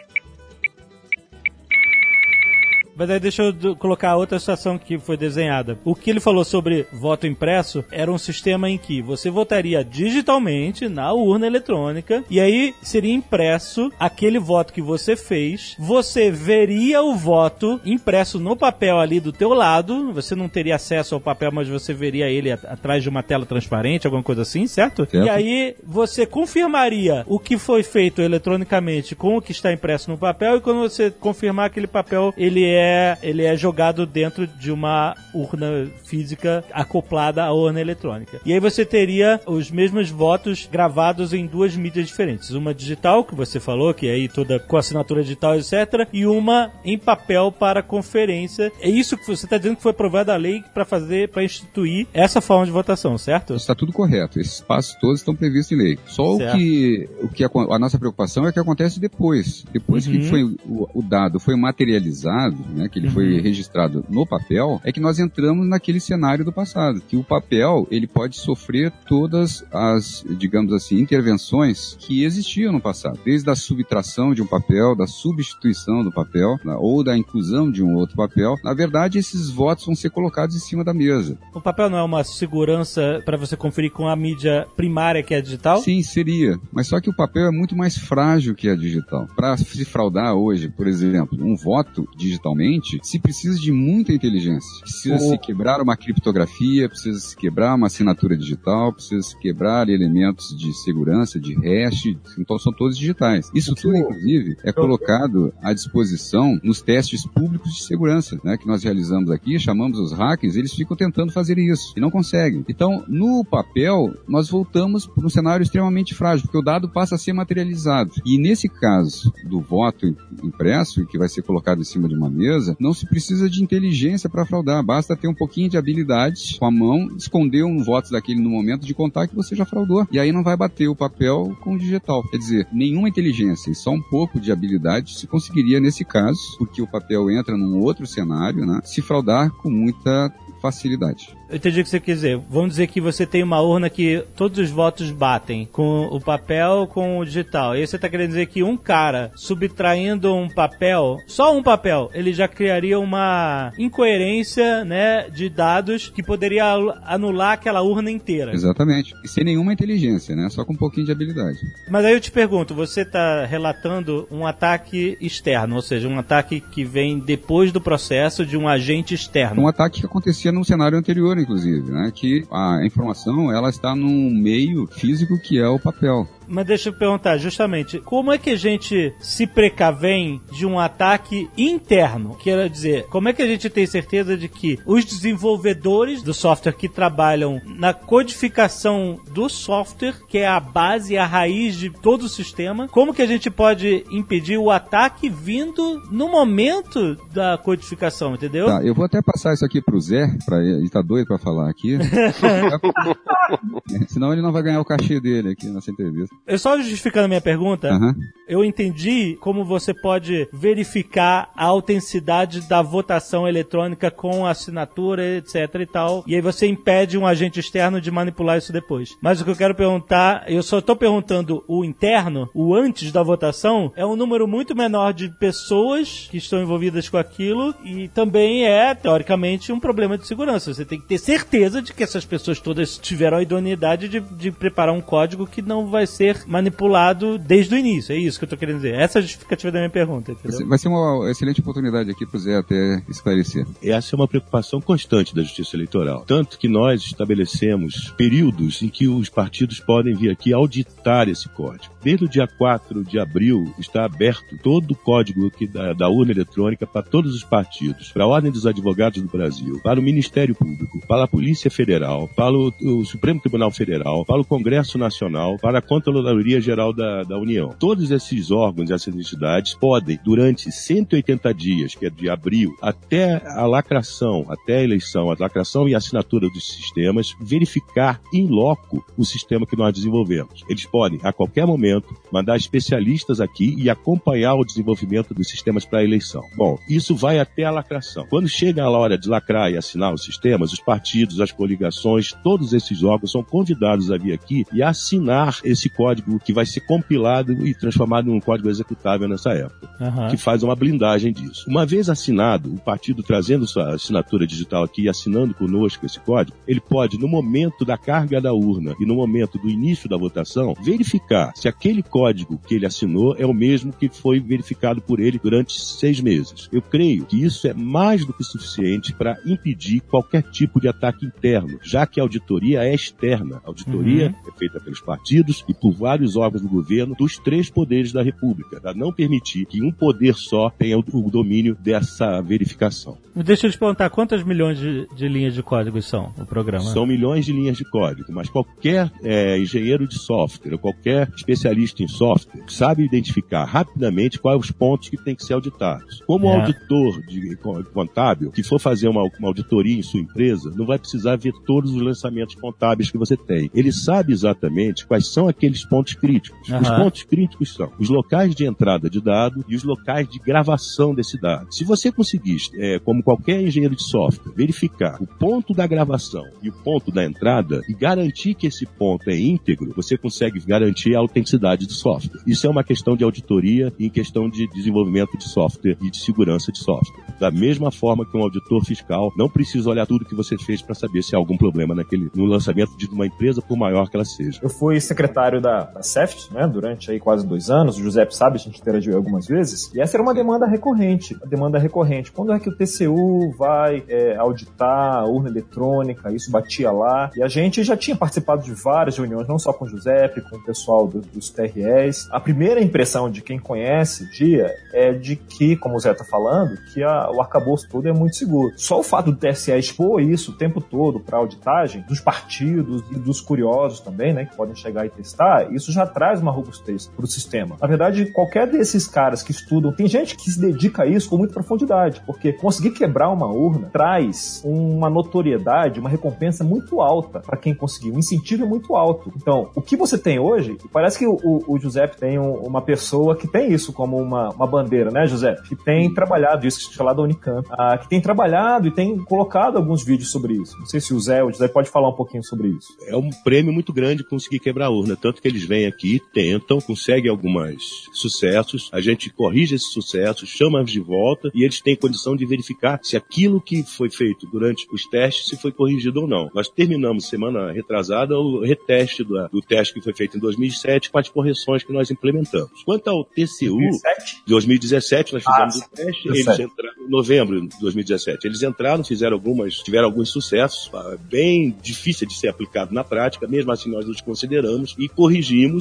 Mas aí deixa eu colocar outra situação que foi desenhada. O que ele falou sobre voto impresso era um sistema em que você votaria digitalmente na urna eletrônica e aí seria impresso aquele voto que você fez. Você veria o voto impresso no papel ali do teu lado. Você não teria acesso ao papel, mas você veria ele atrás de uma tela transparente, alguma coisa assim, certo? Certo. E aí você confirmaria o que foi feito eletronicamente com o que está impresso no papel e quando você confirmar aquele papel, ele é é, ele é jogado dentro de uma urna física acoplada à urna eletrônica. E aí você teria os mesmos votos gravados em duas mídias diferentes. Uma digital, que você falou, que é aí toda com assinatura digital, etc. E uma em papel para conferência. É isso que você está dizendo que foi aprovada a lei para fazer, para instituir essa forma de votação, certo? Está tudo correto. Esses passos todos estão previstos em lei. Só Certo. o que, o que a, a nossa preocupação é o que acontece depois. Depois Uhum. que foi o, o dado foi materializado, né, que ele foi Uhum. registrado no papel, é que nós entramos naquele cenário do passado, que o papel ele pode sofrer todas as, digamos assim, intervenções que existiam no passado, desde a subtração de um papel, da substituição do papel, ou da inclusão de um outro papel. Na verdade, esses votos vão ser colocados em cima da mesa. O papel não é uma segurança para você conferir com a mídia primária que é digital? Sim, seria. Mas só que o papel é muito mais frágil que a digital. Para se fraudar hoje, por exemplo, um voto digitalmente, se precisa de muita inteligência. Precisa se quebrar uma criptografia, precisa se quebrar uma assinatura digital, precisa se quebrar elementos de segurança, de hash, então são todos digitais. Isso tudo, inclusive, é colocado à disposição nos testes públicos de segurança, né, que nós realizamos aqui, chamamos os hackers, eles ficam tentando fazer isso e não conseguem. Então, no papel, nós voltamos para um cenário extremamente frágil, porque o dado passa a ser materializado. E nesse caso do voto im- impresso, que vai ser colocado em cima de uma mesa, não se precisa de inteligência para fraudar, basta ter um pouquinho de habilidade com a mão, esconder um voto daquele no momento de contar que você já fraudou. E aí não vai bater o papel com o digital. Quer dizer, nenhuma inteligência e só um pouco de habilidade se conseguiria nesse caso, porque o papel entra num outro cenário, né? Se fraudar com muita facilidade. Eu entendi o que você quer dizer. Vamos dizer que você tem uma urna que todos os votos batem com o papel com o digital. E aí você está querendo dizer que um cara subtraindo um papel, só um papel, ele já criaria uma incoerência, né, de dados que poderia anu- anular aquela urna inteira. Exatamente. E sem nenhuma inteligência, né? Só com um pouquinho de habilidade. Mas aí eu te pergunto, você está relatando um ataque externo, ou seja, um ataque que vem depois do processo de um agente externo. Um ataque que acontecia num cenário anterior, inclusive, né? Que a informação, ela está num meio físico que é o papel. Mas deixa eu perguntar, justamente, como é que a gente se precavém de um ataque interno? Quer dizer, como é que a gente tem certeza de que os desenvolvedores do software que trabalham na codificação do software, que é a base, a raiz de todo o sistema, como que a gente pode impedir o ataque vindo no momento da codificação, entendeu? Tá, eu vou até passar isso aqui pro Zé, pra ele, ele tá doido pra falar aqui. <laughs> <laughs> Senão ele não vai ganhar o cachê dele aqui nessa entrevista. Eu só justificando a minha pergunta, Aham. eu entendi como você pode verificar a autenticidade da votação eletrônica com assinatura, etc e tal. E aí você impede um agente externo de manipular isso depois. Mas o que eu quero perguntar, eu só estou perguntando o interno, o antes da votação, é um número muito menor de pessoas que estão envolvidas com aquilo e também é, teoricamente, um problema de segurança. Você tem que ter certeza de que essas pessoas todas tiveram a idoneidade de, de preparar um código que não vai ser manipulado desde o início. É isso que eu tô querendo dizer. Essa é a justificativa da minha pergunta, Vai entendeu? ser- Vai ser uma excelente oportunidade aqui pro Zé até esclarecer. Essa é uma preocupação constante da Justiça Eleitoral. Tanto que nós estabelecemos períodos em que os partidos podem vir aqui auditar esse código. Desde o dia 4 de abril está aberto todo o código aqui da, da urna eletrônica para todos os partidos, para a Ordem dos Advogados do Brasil, para o Ministério Público, para a Polícia Federal, para o, o Supremo Tribunal Federal, para o Congresso Nacional, para a Controladoria Geral da, da União. Todos esses órgãos, essas entidades, podem, durante 180 dias, que é de abril, até a lacração, até a eleição, a lacração e a assinatura dos sistemas, verificar em loco o sistema que nós desenvolvemos. Eles podem, a qualquer momento, mandar especialistas aqui e acompanhar o desenvolvimento dos sistemas para a eleição. Bom, isso vai até a lacração. Quando chega a hora de lacrar e assinar os sistemas, os partidos, as coligações, todos esses órgãos são convidados a vir aqui e assinar esse código que vai ser compilado e transformado em um código executável nessa época Aham. que faz uma blindagem disso. Uma vez assinado, o partido trazendo sua assinatura digital aqui e assinando conosco esse código, ele pode, no momento da carga da urna e no momento do início da votação, verificar se aquele código que ele assinou é o mesmo que foi verificado por ele durante seis meses. Eu creio que isso é mais do que suficiente para impedir qualquer tipo de ataque interno, já que a auditoria é externa. A auditoria é feita pelos partidos e por vários órgãos do governo dos três poderes da República, para não permitir que um poder só tenha o, domínio dessa verificação. Deixa eu te perguntar, quantas milhões de, de linhas de código são o programa? São milhões de linhas de código, mas qualquer é, engenheiro de software, qualquer especialista em software, sabe identificar rapidamente quais os pontos que têm que ser auditados. Como É. auditor de contábil, que for fazer uma, uma auditoria em sua empresa, não vai precisar ver todos os lançamentos contábeis que você tem. Ele sabe exatamente quais são aqueles pontos críticos. Os Aham. pontos críticos são os locais de entrada de dado e os locais de gravação desse dado. Se você conseguir, é, como qualquer engenheiro de software, verificar o ponto da gravação e o ponto da entrada e garantir que esse ponto é íntegro, você consegue garantir a autenticidade do software. Isso é uma questão de auditoria e em questão de desenvolvimento de software e de segurança de software. Da mesma forma que um auditor fiscal não precisa olhar tudo que você fez para saber se há algum problema naquele, no lançamento de uma empresa, por maior que ela seja. Eu fui secretário da, da CEFT, né, durante aí quase dois anos. O Giuseppe sabe, a gente interagiu algumas vezes. E essa era uma demanda recorrente. A demanda recorrente. Quando é que o TCU vai é, auditar a urna eletrônica? Isso batia lá. E a gente já tinha participado de várias reuniões, não só com o Giuseppe, com o pessoal do- dos TREs. A primeira impressão de quem conhece o dia é de que, como o Zé tá falando, que a- o arcabouço todo é muito seguro. Só o fato do TSE expor isso o tempo todo para auditagem, dos partidos e dos curiosos também, né, que podem chegar e testar, isso já traz uma robustez para o sistema. Na verdade, qualquer desses caras que estudam, tem gente que se dedica a isso com muita profundidade, porque conseguir quebrar uma urna traz uma notoriedade, uma recompensa muito alta para quem conseguir, um incentivo é muito alto. Então, o que você tem hoje, parece que o, o, Giuseppe tem um- uma pessoa que tem isso como uma, uma bandeira, né, Giuseppe? Que tem trabalhado isso, que é lá da Unicamp, ah, que tem trabalhado e tem colocado alguns vídeos sobre isso. Não sei se o Zé, o José pode falar um pouquinho sobre isso. É um prêmio muito grande conseguir quebrar a urna. Tanto que eles vêm aqui, tentam, conseguem alguns sucessos, a gente corrige esses sucessos, chama-os de volta e eles têm condição de verificar se aquilo que foi feito durante os testes se foi corrigido ou não. Nós terminamos semana retrasada o reteste do, do teste que foi feito em 2007 com as correções que nós implementamos. Quanto ao TCU, 2007? 2017 nós fizemos Ah, o teste, 17. eles entraram em novembro de 2017. Eles entraram, fizeram algumas, tiveram alguns sucessos, ah, bem difícil de ser aplicado na prática, mesmo assim nós os consideramos e corrigimos,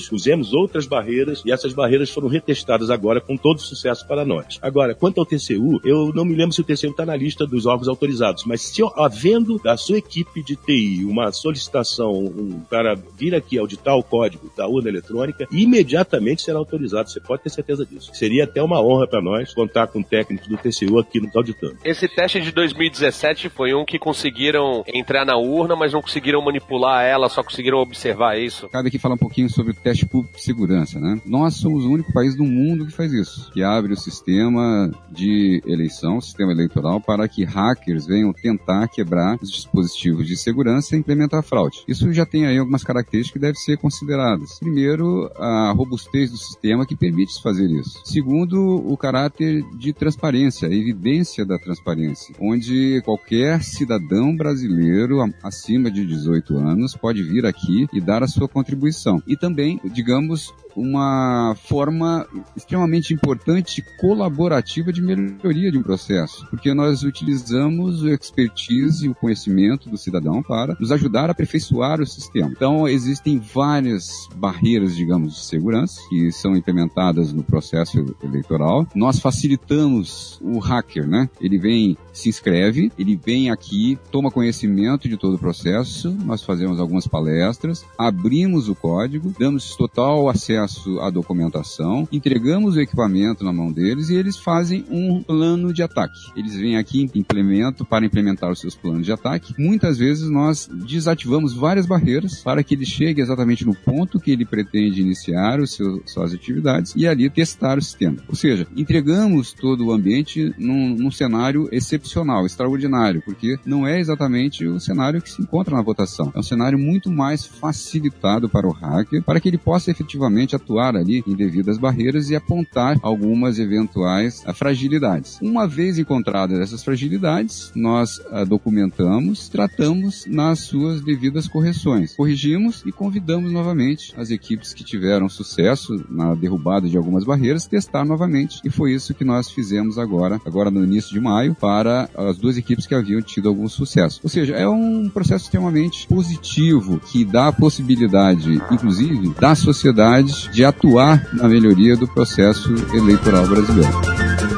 pusemos outras barreiras e essas barreiras foram retestadas agora com todo sucesso para nós. Agora, quanto ao TCU, eu não me lembro se o TCU está na lista dos órgãos autorizados, mas se havendo da sua equipe de TI uma solicitação um, para vir aqui auditar o código da urna eletrônica, imediatamente será autorizado. Você pode ter certeza disso. Seria até uma honra para nós contar com técnicos do TCU aqui no auditando. Esse teste de 2017 foi um que conseguiram entrar na urna, mas não conseguiram manipular ela, só conseguiram observar isso. Cabe aqui falar um pouquinho sobre o teste público de segurança, né? Nós somos o único país do mundo que faz isso, que abre o sistema de eleição, o sistema eleitoral, para que hackers venham tentar quebrar os dispositivos de segurança e implementar fraude. Isso já tem aí algumas características que devem ser consideradas. Primeiro, a robustez do sistema que permite fazer isso. Segundo, o caráter de transparência, a evidência da transparência, onde qualquer cidadão brasileiro acima de 18 anos pode vir aqui e dar a sua contribuição. E também, digamos, uma forma extremamente importante colaborativa de melhoria de um processo, porque nós utilizamos o expertise e o conhecimento do cidadão para nos ajudar a aperfeiçoar o sistema. Então, existem várias barreiras, digamos, de segurança que são implementadas no processo eleitoral. Nós facilitamos o hacker, né? Ele vem, se inscreve, ele vem aqui, toma conhecimento de todo o processo, nós fazemos algumas palestras, abrimos o código, damos total acesso à documentação, entregamos o equipamento na mão deles e eles fazem um plano de ataque. Eles vêm aqui, implementam para implementar os seus planos de ataque. Muitas vezes nós desativamos várias barreiras para que ele chegue exatamente no ponto que ele pretende iniciar os seus, suas atividades e ali testar o sistema. Ou seja, entregamos todo o ambiente num, num cenário excepcional, extraordinário, porque não é exatamente o cenário que se encontra na votação. É um cenário muito mais facilitado para o hacker, para que ele possa efetivamente atuar ali em devidas barreiras e apontar algumas eventuais fragilidades. Uma vez encontradas essas fragilidades, nós documentamos, tratamos nas suas devidas correções. Corrigimos e convidamos novamente as equipes que tiveram sucesso na derrubada de algumas barreiras testar novamente. E foi isso que nós fizemos agora, agora no início de maio, para para as duas equipes que haviam tido algum sucesso. Ou seja, é um processo extremamente positivo que dá a possibilidade, inclusive, da sociedade de atuar na melhoria do processo eleitoral brasileiro.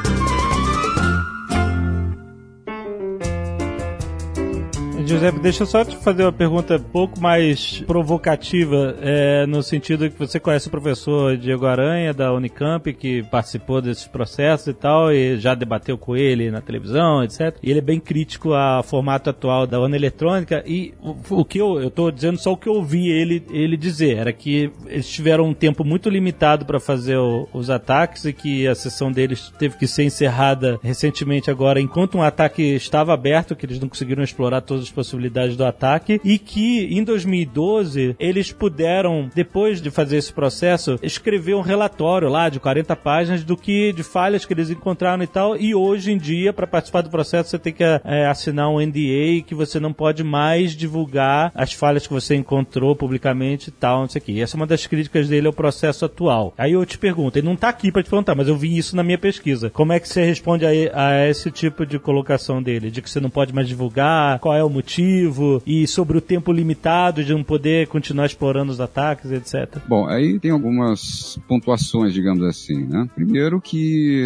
Giuseppe, deixa eu só te fazer uma pergunta um pouco mais provocativa, é, no sentido que você conhece o professor Diego Aranha, da Unicamp, que participou desses processos e tal, e já debateu com ele na televisão, etc. E ele é bem crítico ao formato atual da urna eletrônica, e o, o que eu, tô dizendo só o que eu ouvi ele, ele dizer, era que eles tiveram um tempo muito limitado para fazer o, os ataques e que a sessão deles teve que ser encerrada recentemente agora, enquanto um ataque estava aberto, que eles não conseguiram explorar todas as possibilidades do ataque e que em 2012 eles puderam, depois de fazer esse processo, escrever um relatório lá de 40 páginas do que de falhas que eles encontraram e tal. E hoje em dia, para participar do processo, você tem que é, assinar um NDA que você não pode mais divulgar as falhas que você encontrou publicamente e tal, não sei o que. Essa é uma das críticas dele ao processo atual. Aí eu te pergunto, ele não tá aqui para te perguntar, mas eu vi isso na minha pesquisa. Como é que você responde a, a esse tipo de colocação dele? De que você não pode mais divulgar? Qual é o motivo? Motivo e sobre o tempo limitado de não poder continuar explorando os ataques, etc. Bom, aí tem algumas pontuações, digamos assim, né? Primeiro que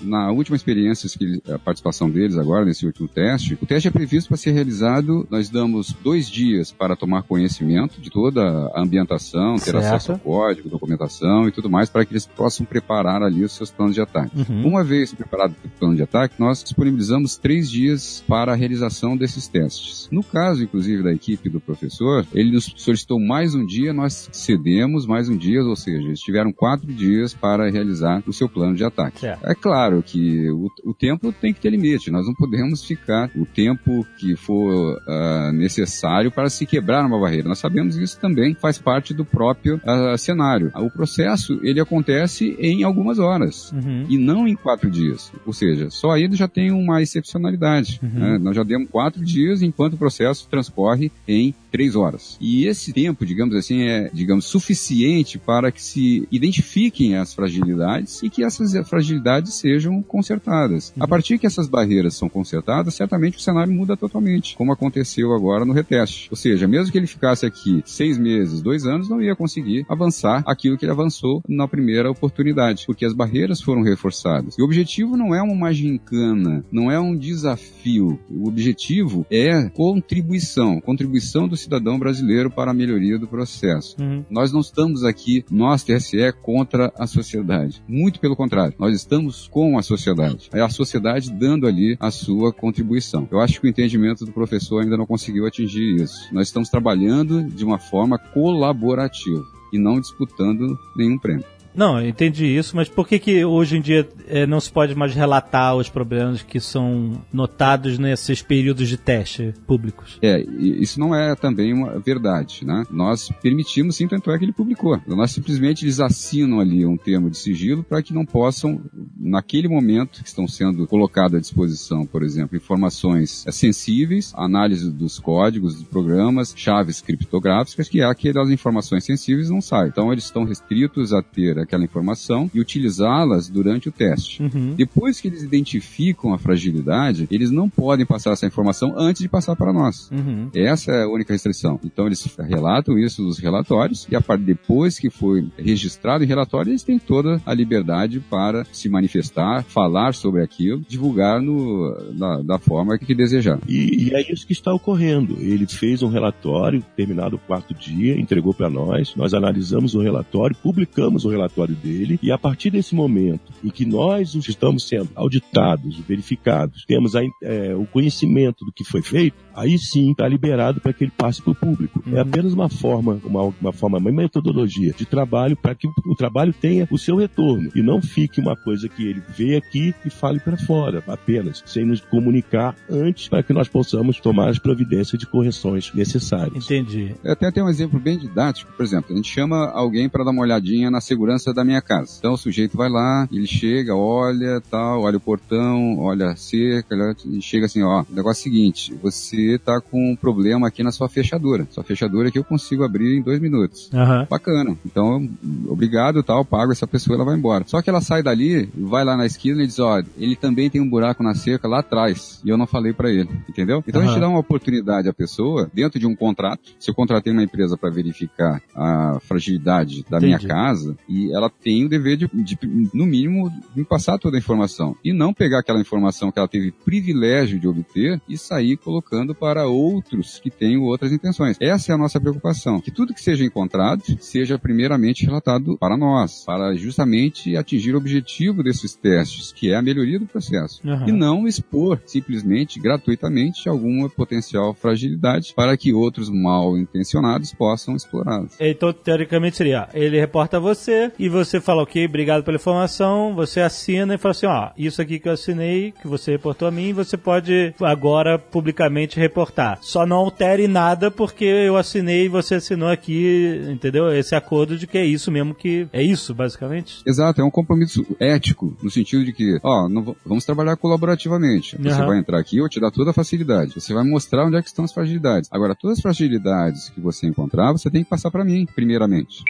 na última experiência, que a participação deles agora nesse último teste, o teste é previsto para ser realizado, nós damos dois dias para tomar conhecimento de toda a ambientação, ter certo. acesso ao código, documentação e tudo mais, para que eles possam preparar ali os seus planos de ataque. Uhum. Uma vez preparado o plano de ataque, nós disponibilizamos três dias para a realização desses testes. No caso, inclusive, da equipe do professor, ele nos solicitou mais um dia, nós cedemos mais um dia, ou seja, eles tiveram quatro dias para realizar o seu plano de ataque. É, é claro que o, o, tempo tem que ter limite, nós não podemos ficar o tempo que for uh, necessário para se quebrar uma barreira. Nós sabemos que isso também faz parte do próprio uh, cenário. O processo, ele acontece em algumas horas uhum. e não em quatro dias. Ou seja, só aí já tem uma excepcionalidade. Uhum. Né? Nós já demos quatro dias enquanto o processo transcorre em três horas. E esse tempo, digamos assim, é, digamos, suficiente para que se identifiquem as fragilidades e que essas fragilidades sejam consertadas. Uhum. A partir que essas barreiras são consertadas, certamente o cenário muda totalmente, como aconteceu agora no reteste. Ou seja, mesmo que ele ficasse aqui seis meses, dois anos, não ia conseguir avançar aquilo que ele avançou na primeira oportunidade, porque as barreiras foram reforçadas. E o objetivo não é uma gincana, não é um desafio. O objetivo é contribuição, contribuição do cidadão brasileiro para a melhoria do processo. Uhum. Nós não estamos aqui, nós, TSE, contra a sociedade. Muito pelo contrário, nós estamos com a sociedade. É a sociedade dando ali a sua contribuição. Eu acho que o entendimento do professor ainda não conseguiu atingir isso. Nós estamos trabalhando de uma forma colaborativa e não disputando nenhum prêmio. Não, eu entendi isso, mas por que, que hoje em dia é, não se pode mais relatar os problemas que são notados nesses períodos de teste públicos? É, isso não é também uma verdade, né? Nós permitimos sim, tanto é que ele publicou. Nós simplesmente eles assinam ali um termo de sigilo para que não possam, naquele momento que estão sendo colocados à disposição, por exemplo, informações sensíveis, análise dos códigos, dos programas, chaves criptográficas, que é aquelas informações sensíveis não saem. Então eles estão restritos a ter aquela informação e utilizá-las durante o teste. Uhum. Depois que eles identificam a fragilidade, eles não podem passar essa informação antes de passar para nós. Uhum. Essa é a única restrição. Então eles relatam isso nos relatórios e a parte depois que foi registrado em relatório, eles têm toda a liberdade para se manifestar, falar sobre aquilo, divulgar no, da, da forma que desejar. E, e é isso que está ocorrendo. Ele fez um relatório, terminado o quarto dia, entregou para nós, nós analisamos o relatório, publicamos o relatório relatório dele, e a partir desse momento em que nós estamos sendo auditados, verificados, temos a, é, o conhecimento do que foi feito, aí sim está liberado para que ele passe para o público. É uhum. É apenas uma forma, uma, uma forma, uma metodologia de trabalho para que o trabalho tenha o seu retorno e não fique uma coisa que ele vê aqui e fale para fora, apenas, sem nos comunicar antes para que nós possamos tomar as providências de correções necessárias. Entendi. Eu até tenho um exemplo bem didático, por exemplo, a gente chama alguém para dar uma olhadinha na segurança da minha casa. Então o sujeito vai lá, ele chega, olha, tal, olha o portão, olha a cerca, e chega assim, ó, o negócio é o seguinte, você tá com um problema aqui na sua fechadura. Sua fechadura aqui eu consigo abrir em dois minutos. Uhum. Bacana. Então, obrigado, tal, pago essa pessoa ela vai embora. Só que ela sai dali, vai lá na esquina e diz, ó, ele também tem um buraco na cerca lá atrás, e eu não falei para ele, entendeu? Então a gente dá uma oportunidade à pessoa, dentro de um contrato, se eu contratei uma empresa para verificar a fragilidade da minha Entendi. casa, e ela tem o dever de, de, no mínimo, me passar toda a informação, e não pegar aquela informação que ela teve privilégio de obter e sair colocando para outros que tenham outras intenções. Essa é a nossa preocupação, que tudo que seja encontrado seja primeiramente relatado para nós, para justamente atingir o objetivo desses testes, que é a melhoria do processo. Aham. E não expor simplesmente, gratuitamente, alguma potencial fragilidade para que outros mal intencionados possam explorá-los. Então, teoricamente seria, ele reporta você e você fala, ok, obrigado pela informação, você assina e fala assim, ó, isso aqui que eu assinei, que você reportou a mim, você pode agora publicamente reportar. Só não altere nada porque eu assinei e você assinou aqui, entendeu? Esse acordo de que é isso mesmo que... É isso, basicamente? Exato, é um compromisso ético, no sentido de que, ó, não vamos trabalhar colaborativamente. Você Aham. vai entrar aqui, eu vou te dar toda a facilidade. Você vai mostrar onde é que estão as fragilidades. Agora, todas as fragilidades que você encontrar, você tem que passar para mim, primeiramente.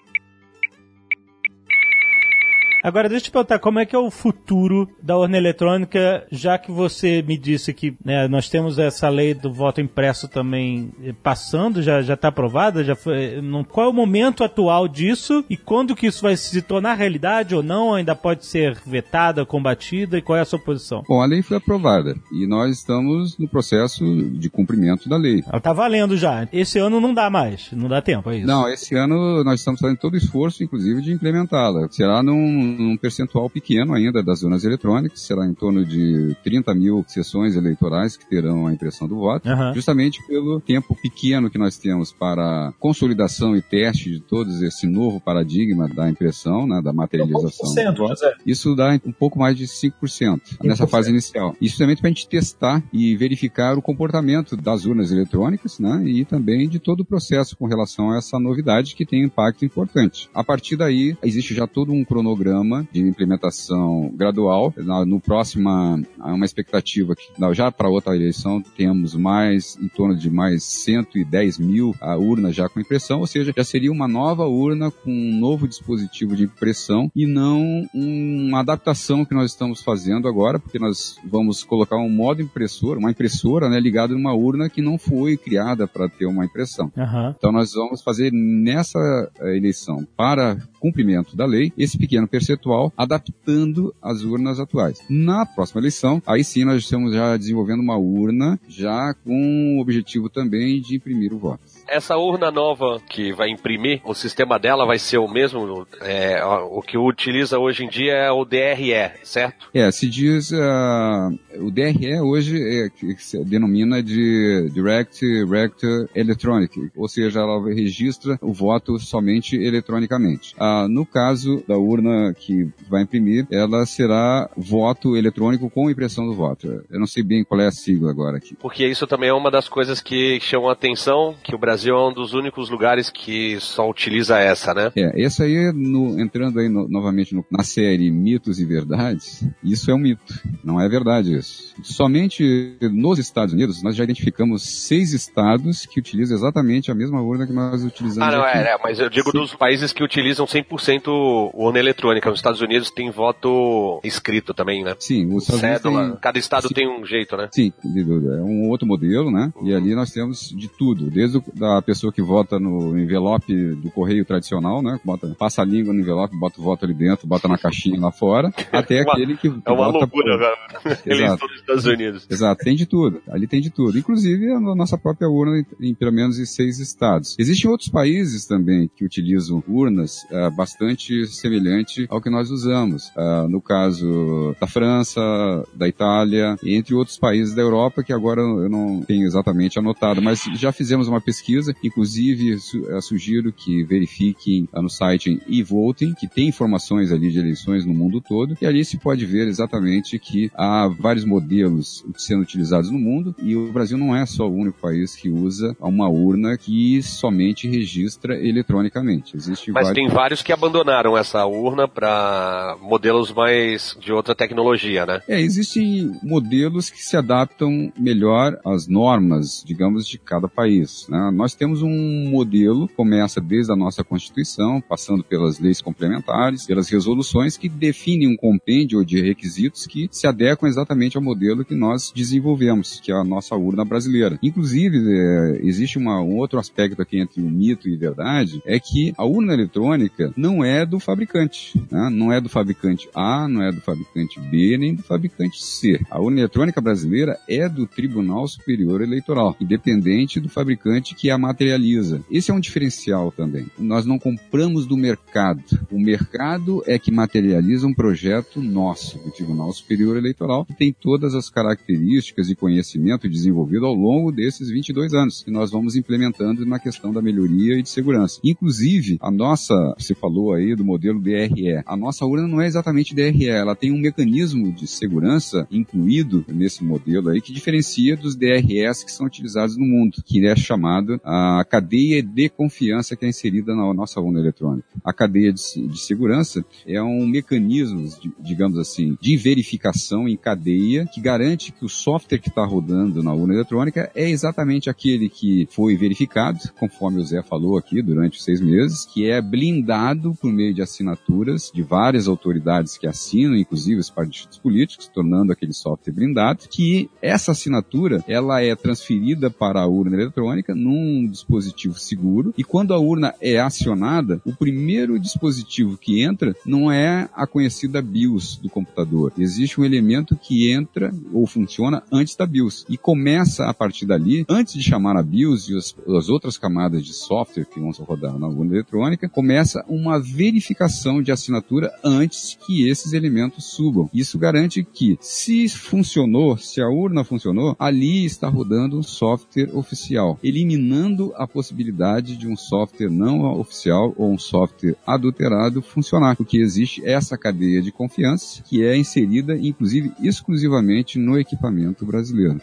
Agora, deixa eu te perguntar, como é que é o futuro da urna eletrônica, já que você me disse que né, nós temos essa lei do voto impresso também eh, passando, já está aprovada, já foi, não, qual é o momento atual disso e quando que isso vai se tornar realidade ou não, ainda pode ser vetada, combatida e qual é a sua posição? Bom, a lei foi aprovada e nós estamos no processo de cumprimento da lei. Ela tá valendo já. Esse ano não dá mais, não dá tempo, é isso? Não, esse ano nós estamos fazendo todo o esforço, inclusive, de implementá-la. Será num, num percentual pequeno ainda das urnas eletrônicas, será em torno de 30 mil sessões eleitorais que terão a impressão do voto, Aham. justamente pelo tempo pequeno que nós temos para consolidação e teste de todo esse novo paradigma da impressão, né, da materialização. do 1%, voto. Isso dá um pouco mais de 5% nessa 5%. fase inicial. Isso também para a gente testar e verificar o comportamento das urnas eletrônicas, né? E também de todo o processo com relação a essa novidade que tem um impacto importante. A partir daí, existe já todo um cronograma de implementação gradual. Na- No próximo, há uma expectativa que já para outra eleição temos mais, em torno de mais 110 mil ah, urnas já com impressão, ou seja, já seria uma nova urna com um novo dispositivo de impressão e não uma adaptação que nós estamos fazendo agora, porque nós vamos colocar um modo impressor, uma impressora né, ligada numa urna que não foi criada para ter uma impressão. Aham. Então nós vamos fazer nessa eh, eleição para cumprimento da lei esse pequeno percentual adaptando as urnas atuais. Na próxima eleição, aí sim nós estamos já desenvolvendo uma urna já com o objetivo também de imprimir o voto. Essa urna nova que vai imprimir, o sistema dela vai ser o mesmo, é, o que utiliza hoje em dia é o DRE, certo? É, se diz, ah, o DRE hoje é, que se denomina de Direct Rector Electronic, ou seja, ela registra o voto somente eletronicamente. Ah, no caso da urna que vai imprimir, ela será voto eletrônico com impressão do voto. Eu não sei bem qual é a sigla agora aqui. Porque isso também é uma das coisas que chamam a atenção, que o Brasil é um dos únicos lugares que só utiliza essa, né? É, esse aí, no- entrando aí no- novamente no- na série Mitos e Verdades, isso é um mito. Não é verdade isso. Somente nos Estados Unidos, nós já identificamos seis estados que utilizam exatamente a mesma urna que nós utilizamos Ah, não, aqui. é, é, mas eu digo dos países que utilizam 100% urna eletrônica. Nos Estados Unidos tem voto escrito também, né? Sim, os Cédula. tem- Cada estado Sim. tem um jeito, né? Sim, é um outro modelo, né? E ali nós temos de tudo, desde o, da pessoa que vota no envelope do correio tradicional, né? Bota, passa a língua no envelope, bota o voto ali dentro, bota na caixinha lá fora, <laughs> até Uma- aquele que, É uma vota loucura, por- velho. <laughs> Eleição dos Estados Unidos. Exato, tem de tudo. Ali tem de tudo. Inclusive a no- nossa própria urna em, em pelo menos em seis estados. Existem outros países também que utilizam urnas ah, bastante semelhante ao que nós usamos. Ah, no caso da França, da Itália, entre outros países da Europa que agora eu não tenho exatamente anotado, mas já fizemos uma pesquisa, inclusive su- sugiro que verifiquem no site e-voting, que tem informações ali de eleições no mundo todo, e ali se pode ver exatamente que há vários modelos sendo utilizados no mundo, e o Brasil não é só o único país que usa uma urna que somente registra eletronicamente. Existe Mas vários... tem vários que abandonaram essa urna para modelos mais de outra tecnologia, né? É, existem modelos que se adaptam melhor às normas, digamos, de cada país. né? Nós nós temos um modelo, começa desde a nossa Constituição, passando pelas leis complementares, pelas resoluções que definem um compêndio de requisitos que se adequam exatamente ao modelo que nós desenvolvemos, que é a nossa urna brasileira. Inclusive, é, existe uma, um outro aspecto aqui entre o mito e verdade, é que a urna eletrônica não é do fabricante, né? não é do fabricante A, não é do fabricante B, nem do fabricante C. A urna eletrônica brasileira é do Tribunal Superior Eleitoral, independente do fabricante que a materializa. Esse é um diferencial também. Nós não compramos do mercado. O mercado é que materializa um projeto nosso, do Tribunal Superior Eleitoral, que tem todas as características e conhecimento desenvolvido ao longo desses 22 anos, que nós vamos implementando na questão da melhoria e de segurança. Inclusive, a nossa, você falou aí do modelo DRE, a nossa urna não é exatamente DRE, ela tem um mecanismo de segurança incluído nesse modelo aí que diferencia dos DRS que são utilizados no mundo, que é chamado a cadeia de confiança que é inserida na nossa urna eletrônica. A cadeia de, de segurança é um mecanismo, de, digamos assim, de verificação em cadeia que garante que o software que está rodando na urna eletrônica é exatamente aquele que foi verificado, conforme o Zé falou aqui durante os seis meses, que é blindado por meio de assinaturas de várias autoridades que assinam, inclusive os partidos políticos, tornando aquele software blindado, que essa assinatura ela é transferida para a urna eletrônica num dispositivo seguro e quando a urna é acionada, o primeiro dispositivo que entra não é a conhecida BIOS do computador. Existe um elemento que entra ou funciona antes da BIOS e começa a partir dali, antes de chamar a BIOS e as, as outras camadas de software que vão rodar na urna eletrônica, começa uma verificação de assinatura antes que esses elementos subam. Isso garante que, se funcionou, se a urna funcionou, ali está rodando um software oficial, eliminando a possibilidade de um software não oficial ou um software adulterado funcionar, porque existe essa cadeia de confiança que é inserida, inclusive, exclusivamente no equipamento brasileiro.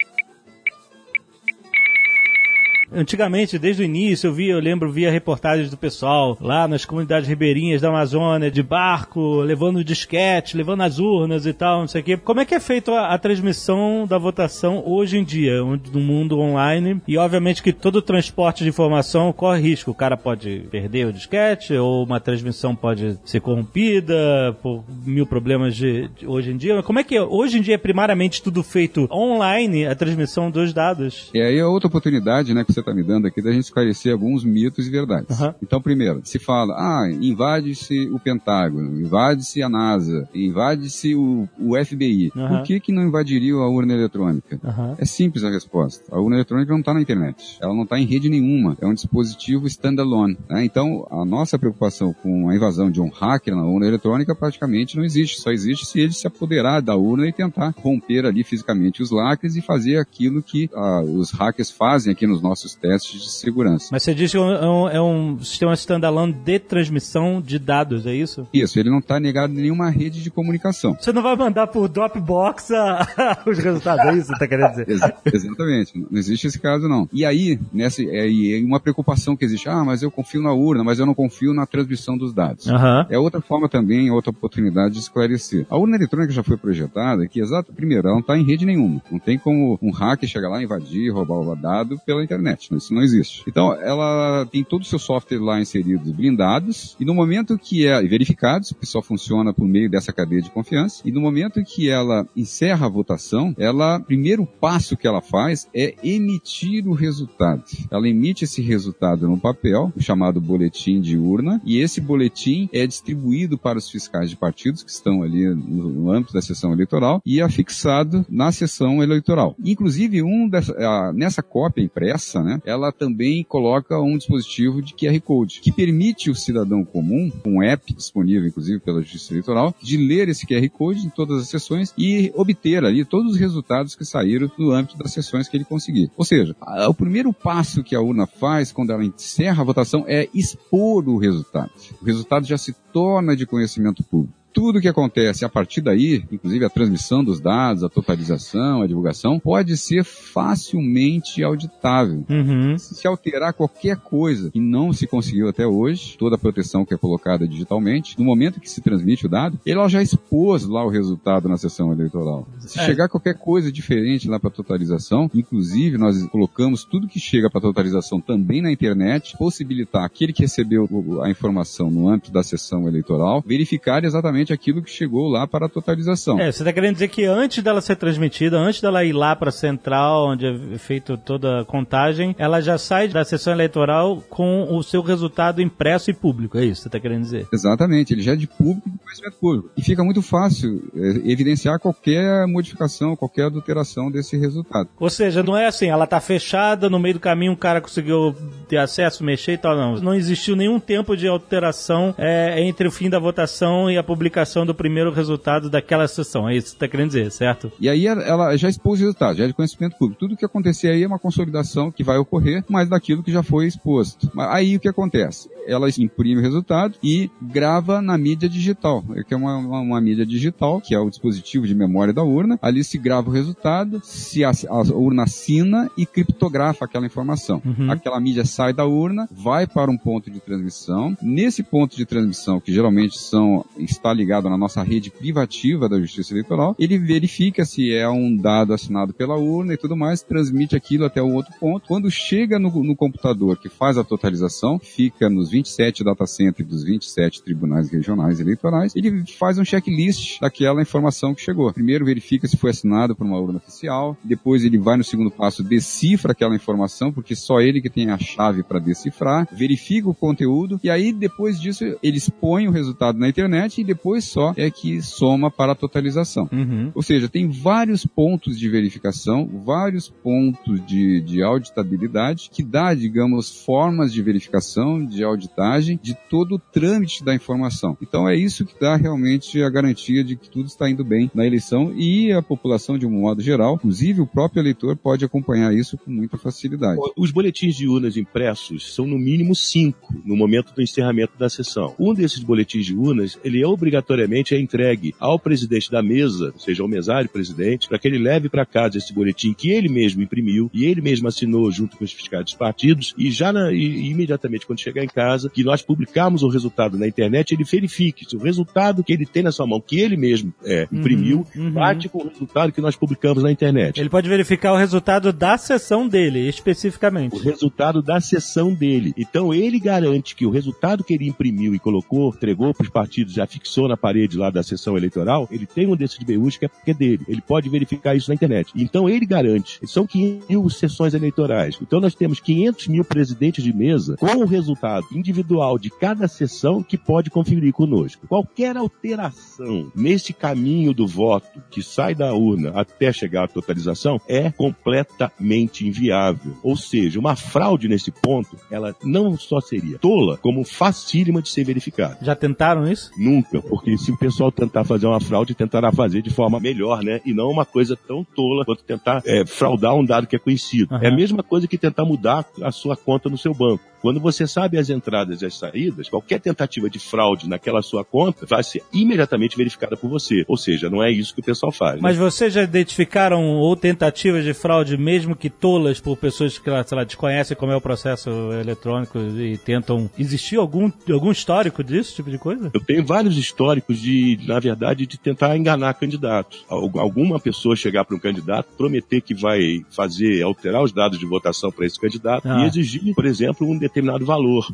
Antigamente, desde o início, eu via, eu lembro, via reportagens do pessoal lá nas comunidades ribeirinhas da Amazônia, de barco, levando disquete, levando as urnas e tal, não sei o quê. Como é que é feita a, transmissão da votação hoje em dia, no mundo online? E obviamente que todo transporte de informação corre risco. O cara pode perder o disquete, ou uma transmissão pode ser corrompida por mil problemas de, de hoje em dia. Como é que é? Hoje em dia é primariamente tudo feito online, a transmissão dos dados? E aí é outra oportunidade, né, você está me dando aqui da gente esclarecer alguns mitos e verdades. Uhum. Então, primeiro, se fala, ah, invade-se o Pentágono, invade-se a NASA, invade-se o, o FBI. Uhum. Por que que não invadiria a urna eletrônica? Uhum. É simples a resposta. A urna eletrônica não está na internet. Ela não está em rede nenhuma. É um dispositivo standalone. Né? Então, a nossa preocupação com a invasão de um hacker na urna eletrônica praticamente não existe. Só existe se ele se apoderar da urna e tentar romper ali fisicamente os lacres e fazer aquilo que ah, os hackers fazem aqui nos nossos testes de segurança. Mas você diz que é um, é um sistema standalone de transmissão de dados, é isso? Isso, ele não está negado em nenhuma rede de comunicação. Você não vai mandar por Dropbox a, <laughs> os resultados, é isso que você está querendo dizer? <laughs> Ex exatamente, não existe esse caso não. E aí, nessa, é, é, uma preocupação que existe, ah, mas eu confio na urna, mas eu não confio na transmissão dos dados. Uhum. É outra forma também, outra oportunidade de esclarecer. A urna eletrônica já foi projetada que, exato, primeiro, ela não está em rede nenhuma. Não tem como um hacker chegar lá, invadir, roubar o dado pela internet. Isso não existe. Então, ela tem todo o seu software lá inseridos blindados, e no momento que é verificados, que só funciona por meio dessa cadeia de confiança, e no momento que ela encerra a votação, ela, primeiro passo que ela faz é emitir o resultado. Ela emite esse resultado no papel, o chamado boletim de urna, e esse boletim é distribuído para os fiscais de partidos que estão ali no, no âmbito da sessão eleitoral e afixado na sessão eleitoral. Inclusive, um dessa, a, nessa cópia impressa, né, ela também coloca um dispositivo de QR Code, que permite o cidadão comum, um app disponível inclusive pela Justiça Eleitoral, de ler esse QR Code em todas as sessões e obter ali todos os resultados que saíram no âmbito das sessões que ele conseguir. Ou seja, o primeiro passo que a urna faz quando ela encerra a votação é expor o resultado. O resultado já se torna de conhecimento público tudo que acontece a partir daí, inclusive a transmissão dos dados, a totalização, a divulgação, pode ser facilmente auditável. Uhum. Se alterar qualquer coisa que não se conseguiu até hoje, toda a proteção que é colocada digitalmente, no momento que se transmite o dado, ela já expôs lá o resultado na sessão eleitoral. Se É. chegar qualquer coisa diferente lá para totalização, inclusive nós colocamos tudo que chega para totalização também na internet, possibilitar aquele que recebeu a informação no âmbito da sessão eleitoral verificar exatamente aquilo que chegou lá para a totalização. É, você tá querendo dizer que antes dela ser transmitida, antes dela ir lá pra central, onde é feito toda a contagem, ela já sai da sessão eleitoral com o seu resultado impresso e público. É isso que você tá querendo dizer? Exatamente, ele já é de público de conhecimento público. E fica muito fácil é, evidenciar qualquer modificação, qualquer adulteração desse resultado. Ou seja, não é assim, ela tá fechada, no meio do caminho um cara conseguiu ter acesso, mexer e tal, não. Não existiu nenhum tempo de alteração é, entre o fim da votação e a publicação do primeiro resultado daquela sessão. É isso que você tá querendo dizer, certo? E aí ela- já expôs o resultado, já é de conhecimento público. Tudo que acontecer aí é uma consolidação que vai ocorrer, mas daquilo que já foi exposto. Mas aí o que acontece? Ela imprime o resultado e grava na mídia digital, que é uma, uma, uma mídia digital, que é o dispositivo de memória da urna. Ali se grava o resultado, se a, a urna assina e criptografa aquela informação. Uhum. Aquela mídia sai da urna, vai para um ponto de transmissão. Nesse ponto de transmissão, que geralmente são, está ligado na nossa rede privativa da Justiça Eleitoral, ele verifica se é um dado assinado pela urna e tudo mais, transmite aquilo até o outro ponto. Quando chega no, no computador que faz a totalização, fica nos 27 data centers dos 27 tribunais regionais eleitorais, ele faz um checklist daquela informação que chegou. Primeiro verifica se foi assinado por uma urna oficial, depois ele vai no segundo passo, decifra aquela informação, porque só ele que tem a chave para decifrar, verifica o conteúdo e aí depois disso ele expõe o resultado na internet e depois só é que soma para a totalização. Uhum. Ou seja, tem vários pontos de verificação, vários pontos de, de auditabilidade que dá, digamos, formas de verificação, de auditagem de todo o trâmite da informação. Então é isso que dá realmente a garantia de que tudo está indo bem na eleição e a população de um modo geral, inclusive o próprio eleitor pode acompanhar isso com muita facilidade. Os boletins de urnas impressos são no mínimo cinco no momento do encerramento da sessão. Um desses boletins de urnas, ele é obrigatoriamente é entregue ao presidente da mesa, ou seja, ao mesário presidente, para que ele leve para casa esse boletim que ele mesmo imprimiu e ele mesmo assinou junto com os fiscais dos partidos e já na- e- imediatamente quando chegar em casa, que nós publicarmos o resultado na internet, ele verifique se o resultado que ele tem na sua mão, que ele mesmo é, imprimiu, Uhum, uhum. bate com o resultado que nós publicamos na internet. Ele pode verificar o resultado da sessão dele, especificamente. o resultado da sessão dele. Então ele garante que o resultado que ele imprimiu e colocou, entregou para os partidos, já fixou na parede lá da sessão eleitoral, ele tem um desses BUs que é porque é dele. Ele pode verificar isso na internet. Então ele garante. São 500 mil sessões eleitorais. Então nós temos 500 mil presidentes de mesa com o resultado individual de cada sessão que pode conferir conosco. Qualquer alteração nesse caminho do voto que sai da urna até chegar à totalização é completamente inviável. Ou seja, uma fraude nesse ponto, ela não só seria tola, como facílima de ser verificada. Já tentaram isso? Nunca, porque se o pessoal tentar fazer uma fraude, tentará fazer de forma melhor, né? E não uma coisa tão tola quanto tentar é, fraudar um dado que é conhecido. Aham. É a mesma coisa que tentar mudar a sua conta no seu banco. Quando você sabe as entradas e as saídas, qualquer tentativa de fraude naquela sua conta vai ser imediatamente verificada por você. Ou seja, não é isso que o pessoal faz. né? Mas vocês já identificaram ou tentativas de fraude, mesmo que tolas, por pessoas que, sei lá, desconhecem como é o processo eletrônico e tentam... Existiu algum, algum histórico disso, tipo de coisa? Eu tenho vários históricos de, na verdade, de tentar enganar candidatos. Al- Alguma pessoa chegar para um candidato, prometer que vai fazer, alterar os dados de votação para esse candidato Ah. e exigir, por exemplo, um determinado valor,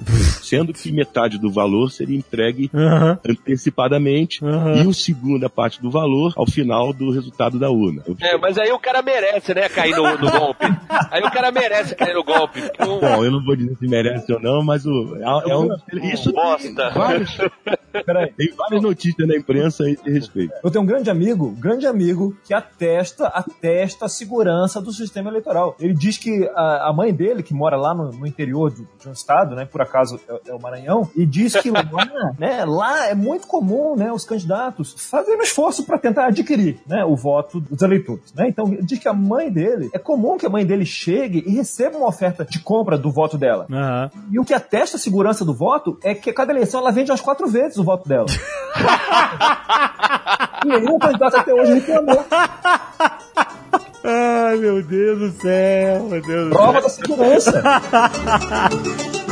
sendo que metade do valor seria entregue Aham. antecipadamente Aham. e o segunda parte do valor ao final do resultado da urna. É, mas aí o cara merece, né, cair no, no golpe. Aí o cara merece cair no golpe. Bom, eu não vou dizer se merece ou não, mas o, é, é um, isso tem Bosta. vários, Peraí. tem várias notícias na imprensa a esse respeito. Eu tenho um grande amigo, grande amigo, que atesta, atesta a segurança do sistema eleitoral. Ele diz que a, a mãe dele, que mora lá no, no interior do de um estado, né? Por acaso é, é o Maranhão, e diz que lá, <laughs> né, lá é muito comum, né, os candidatos fazerem um esforço para tentar adquirir, né, o voto dos eleitores, né? Então diz que a mãe dele é comum que a mãe dele chegue e receba uma oferta de compra do voto dela. Aham. E o que atesta a segurança do voto é que cada eleição ela vende umas quatro vezes o voto dela. <laughs> e nenhum candidato até hoje reclamou. <laughs> <laughs> Ai, meu Deus do céu, meu Deus do Prova céu. da segurança. <laughs>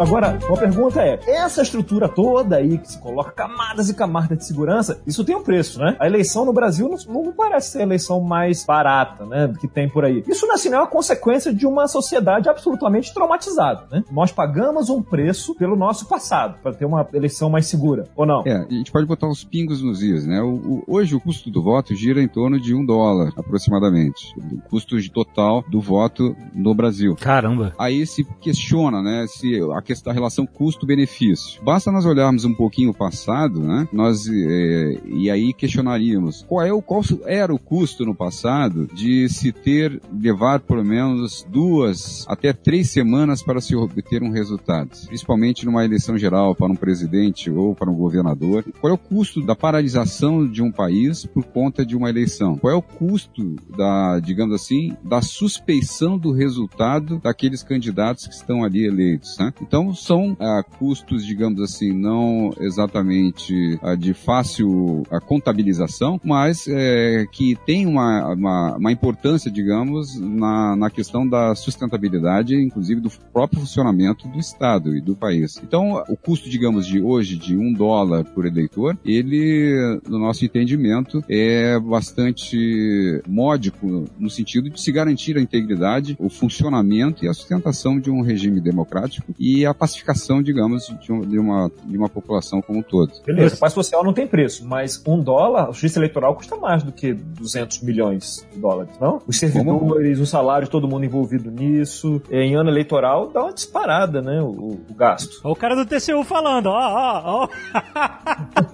Agora, uma pergunta é: essa estrutura toda aí que se coloca camadas e camadas de segurança, isso tem um preço, né? A eleição no Brasil não, não parece ser a eleição mais barata, né? Que tem por aí. Isso, na assim, é uma consequência de uma sociedade absolutamente traumatizada, né? Nós pagamos um preço pelo nosso passado para ter uma eleição mais segura, ou não? É, a gente pode botar os pingos nos is, né? O, o- hoje o custo do voto gira em torno de um dólar, aproximadamente. O custo total do voto no Brasil. Caramba. Aí se questiona, né, se a questão da relação custo-benefício. Basta nós olharmos um pouquinho o passado, né, nós eh, e aí questionaríamos qual é o qual era o custo no passado de se ter levar pelo menos duas até três semanas para se obter um resultado, principalmente numa eleição geral para um presidente ou para um governador. Qual é o custo da paralisação de um país por conta de uma eleição? Qual é o custo da, digamos assim, da suspeição do resultado daqueles candidatos que estão ali eleitos? Né? Então são ah, custos, digamos assim, não exatamente ah, de fácil ah, contabilização, mas eh, que tem uma, uma, uma importância, digamos, na, na questão da sustentabilidade, inclusive do próprio funcionamento do Estado e do país. Então, o custo, digamos, de hoje de um dólar por eleitor, ele, no nosso entendimento, é bastante módico no sentido de se garantir a integridade, o funcionamento e a sustentação de um regime democrático e a pacificação, digamos, de, um- de uma, de uma população como um todo. Beleza, paz social não tem preço, mas um dólar, a justiça eleitoral custa mais do que 200 milhões de dólares, não? Os servidores, os salários, todo mundo envolvido nisso. Em ano eleitoral dá uma disparada, né, o, o gasto. Olha o cara do TCU falando, ó, ó, ó. <laughs>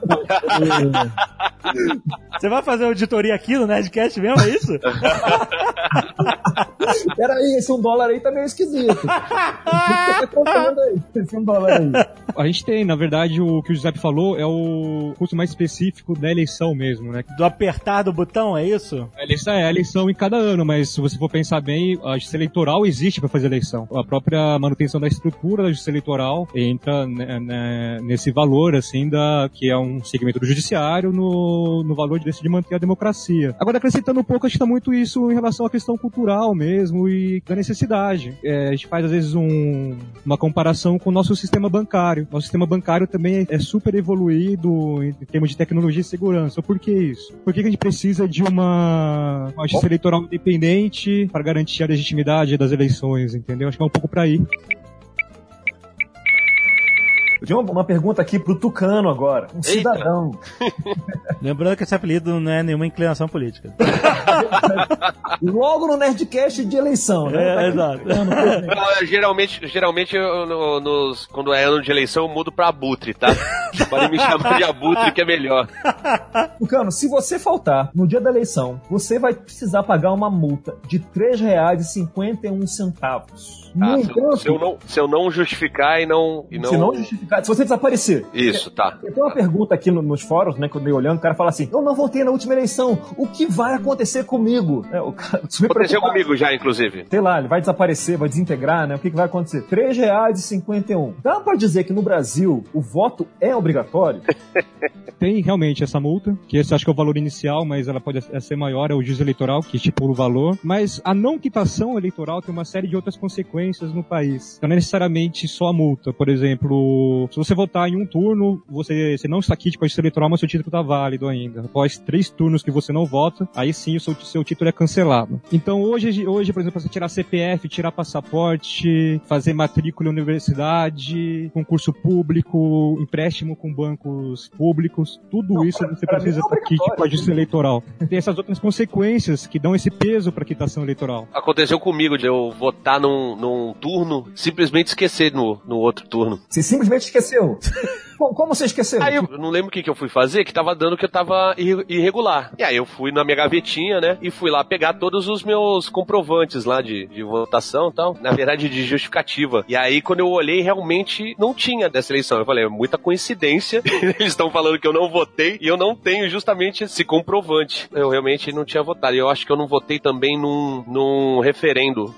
Você vai fazer auditoria aqui no Nerdcast mesmo, é isso? <laughs> Peraí, esse um dólar aí tá meio esquisito. O que tá contando aí? Esse um dólar aí. A gente tem, na verdade, o que o Giuseppe falou é o custo mais específico da eleição mesmo, né? Do apertar do botão, é isso? A eleição é a eleição em cada ano, mas se você for pensar bem, a justiça eleitoral existe para fazer eleição. A própria manutenção da estrutura da justiça eleitoral entra né, né, nesse valor, assim, da, que é um segmento do judiciário no, no valor de decidir manter a democracia. Agora, acrescentando um pouco, acho que está muito isso em relação à questão cultural mesmo e da necessidade. É, a gente faz, às vezes, um- uma comparação com o nosso sistema bancário. Nosso sistema bancário também é, é super evoluído em termos de tecnologia e segurança. Por que isso? Por que que a gente precisa de uma, uma justiça eleitoral independente para garantir a legitimidade das eleições, entendeu? Acho que é um pouco para aí. Eu tenho uma, pergunta aqui pro Tucano agora. Um cidadão. <laughs> Lembrando que esse apelido não é nenhuma inclinação política. <laughs> Logo no Nerdcast de eleição, né? É, Tá exato. é, geralmente, geralmente eu, no- nos, quando é ano de eleição, eu mudo pra abutre, tá? <laughs> Podem me chamar de abutre, que é melhor. Tucano, se você faltar no dia da eleição, você vai precisar pagar uma multa de R$ 3,51. Ah, se, eu, se eu não, se eu não justificar e não. E não... se não justificar, se você desaparecer. Isso, tá. Tem uma pergunta aqui no- nos fóruns, né, que eu dei olhando, o cara fala assim, eu não votei na última eleição, o que vai acontecer comigo? É, o cara, <laughs> Aconteceu preocupado. comigo já, inclusive. Sei lá, ele vai desaparecer, vai desintegrar, né? O que, que vai acontecer? R$ 3,51. Dá pra dizer que no Brasil o voto é obrigatório? <laughs> Tem realmente essa multa, que esse acho que é o valor inicial, mas ela pode ser maior, é o juiz eleitoral que estipula o valor. Mas a não quitação eleitoral tem uma série de outras consequências no país. Então não é necessariamente só a multa. Por exemplo, se você votar em um turno, você, você não está quite com a justiça eleitoral, mas seu título está válido ainda. Após três turnos que você não vota, aí sim o seu, seu título é cancelado. Então hoje, hoje, por exemplo, você tirar CPF, tirar passaporte, fazer matrícula em universidade, concurso público, empréstimo com bancos públicos, tudo Não, isso pra- você pra precisa é estar quite obrigatório. com a justiça eleitoral. Tem essas outras consequências que dão esse peso para a quitação eleitoral. Aconteceu comigo de eu votar num, num turno, simplesmente esquecer no, no outro turno. Você simplesmente esqueceu? <laughs> Como, como você esqueceu? Aí eu não lembro o que, que eu fui fazer, que tava dando que eu tava ir- irregular. E aí eu fui na minha gavetinha, né? E fui lá pegar todos os meus comprovantes lá de, de votação e tal. Na verdade, de justificativa. E aí, quando eu olhei, realmente não tinha dessa eleição. Eu falei, é muita coincidência. <laughs> Eles estão falando que eu não votei e eu não tenho justamente esse comprovante. Eu realmente não tinha votado. E eu acho que eu não votei também num, num referendo.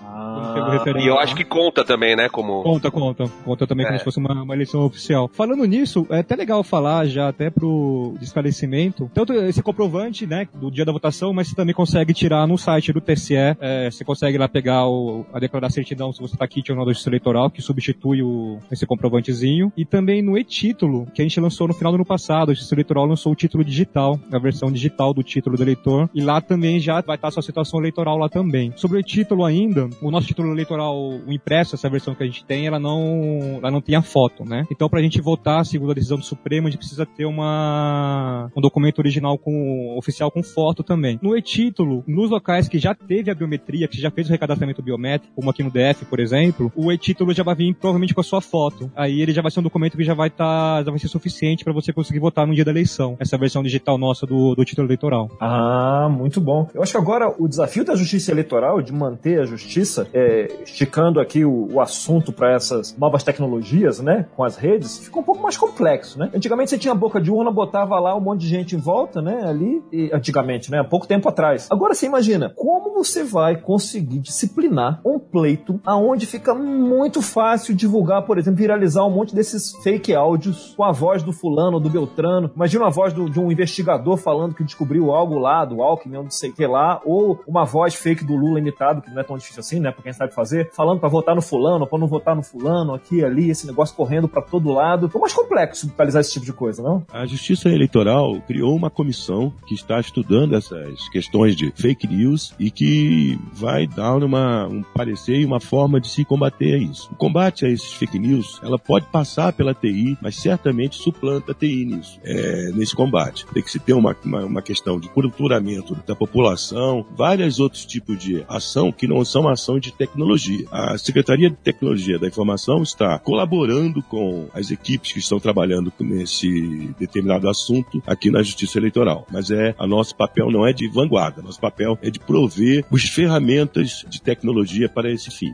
Referendo E eu lá. acho que conta também, né? Como. Conta, conta. Conta também como É. se fosse uma, uma eleição oficial. Falando nisso, é até legal falar já até pro de esclarecimento, tanto esse comprovante, né, do dia da votação, mas você também consegue tirar no site do TSE, é, você consegue lá pegar o, a declarar certidão se você tá aqui ou não da Justiça Eleitoral, que substitui o, esse comprovantezinho, e também no e-título, que a gente lançou no final do ano passado, a Justiça Eleitoral lançou o título digital, a versão digital do título do eleitor, e lá também já vai estar a sua situação eleitoral lá também. Sobre o título ainda, o nosso título eleitoral, o impresso, essa versão que a gente tem, ela não, ela não tem a foto, né? Então, pra gente votar, segundo a decisão do Supremo, a gente precisa ter uma, um documento original com, oficial com foto também. No e-título, nos locais que já teve a biometria, que já fez o recadastramento biométrico, como aqui no DF, por exemplo, o e-título já vai vir provavelmente com a sua foto. Aí ele já vai ser um documento que já vai estar, já vai ser suficiente para você conseguir votar no dia da eleição. Essa versão digital nossa do, do título eleitoral. Ah, muito bom. Eu acho que agora o desafio da justiça eleitoral, de manter a justiça, é, esticando aqui o, o assunto para essas novas tecnologias, né, com as redes, ficou um pouco mais complexo, né? Antigamente você tinha boca de urna, botava lá um monte de gente em volta, né, ali, e, antigamente, né, há pouco tempo atrás. Agora você imagina, como você vai conseguir disciplinar um pleito aonde fica muito fácil divulgar, por exemplo, viralizar um monte desses fake áudios com a voz do fulano do Beltrano. Imagina a voz do- de um investigador falando que descobriu algo lá, do Alckmin, não sei o que lá, ou uma voz fake do Lula imitado, que não é tão difícil assim, né, pra quem sabe fazer, falando pra votar no fulano, pra não votar no fulano, aqui, ali, esse negócio correndo pra todo lado. Ficou mais complexo viralizar esse tipo de coisa, não? A Justiça Eleitoral criou uma comissão que está estudando essas questões de fake news e que vai dar uma, um parecer e uma forma de se combater isso. O combate a esses fake news, ela pode passar pela TI, mas certamente suplanta a TI nisso, é, nesse combate. Tem que se ter uma, uma, uma questão de culturamento da população, vários outros tipos de ação que não são ação de tecnologia. A Secretaria de Tecnologia da Informação está colaborando com as equipes que estão trabalhando nesse determinado assunto aqui na Justiça Eleitoral. Mas é, a nosso papel não é de vanguarda, nosso papel é de prover as ferramentas de tecnologia para esse fim.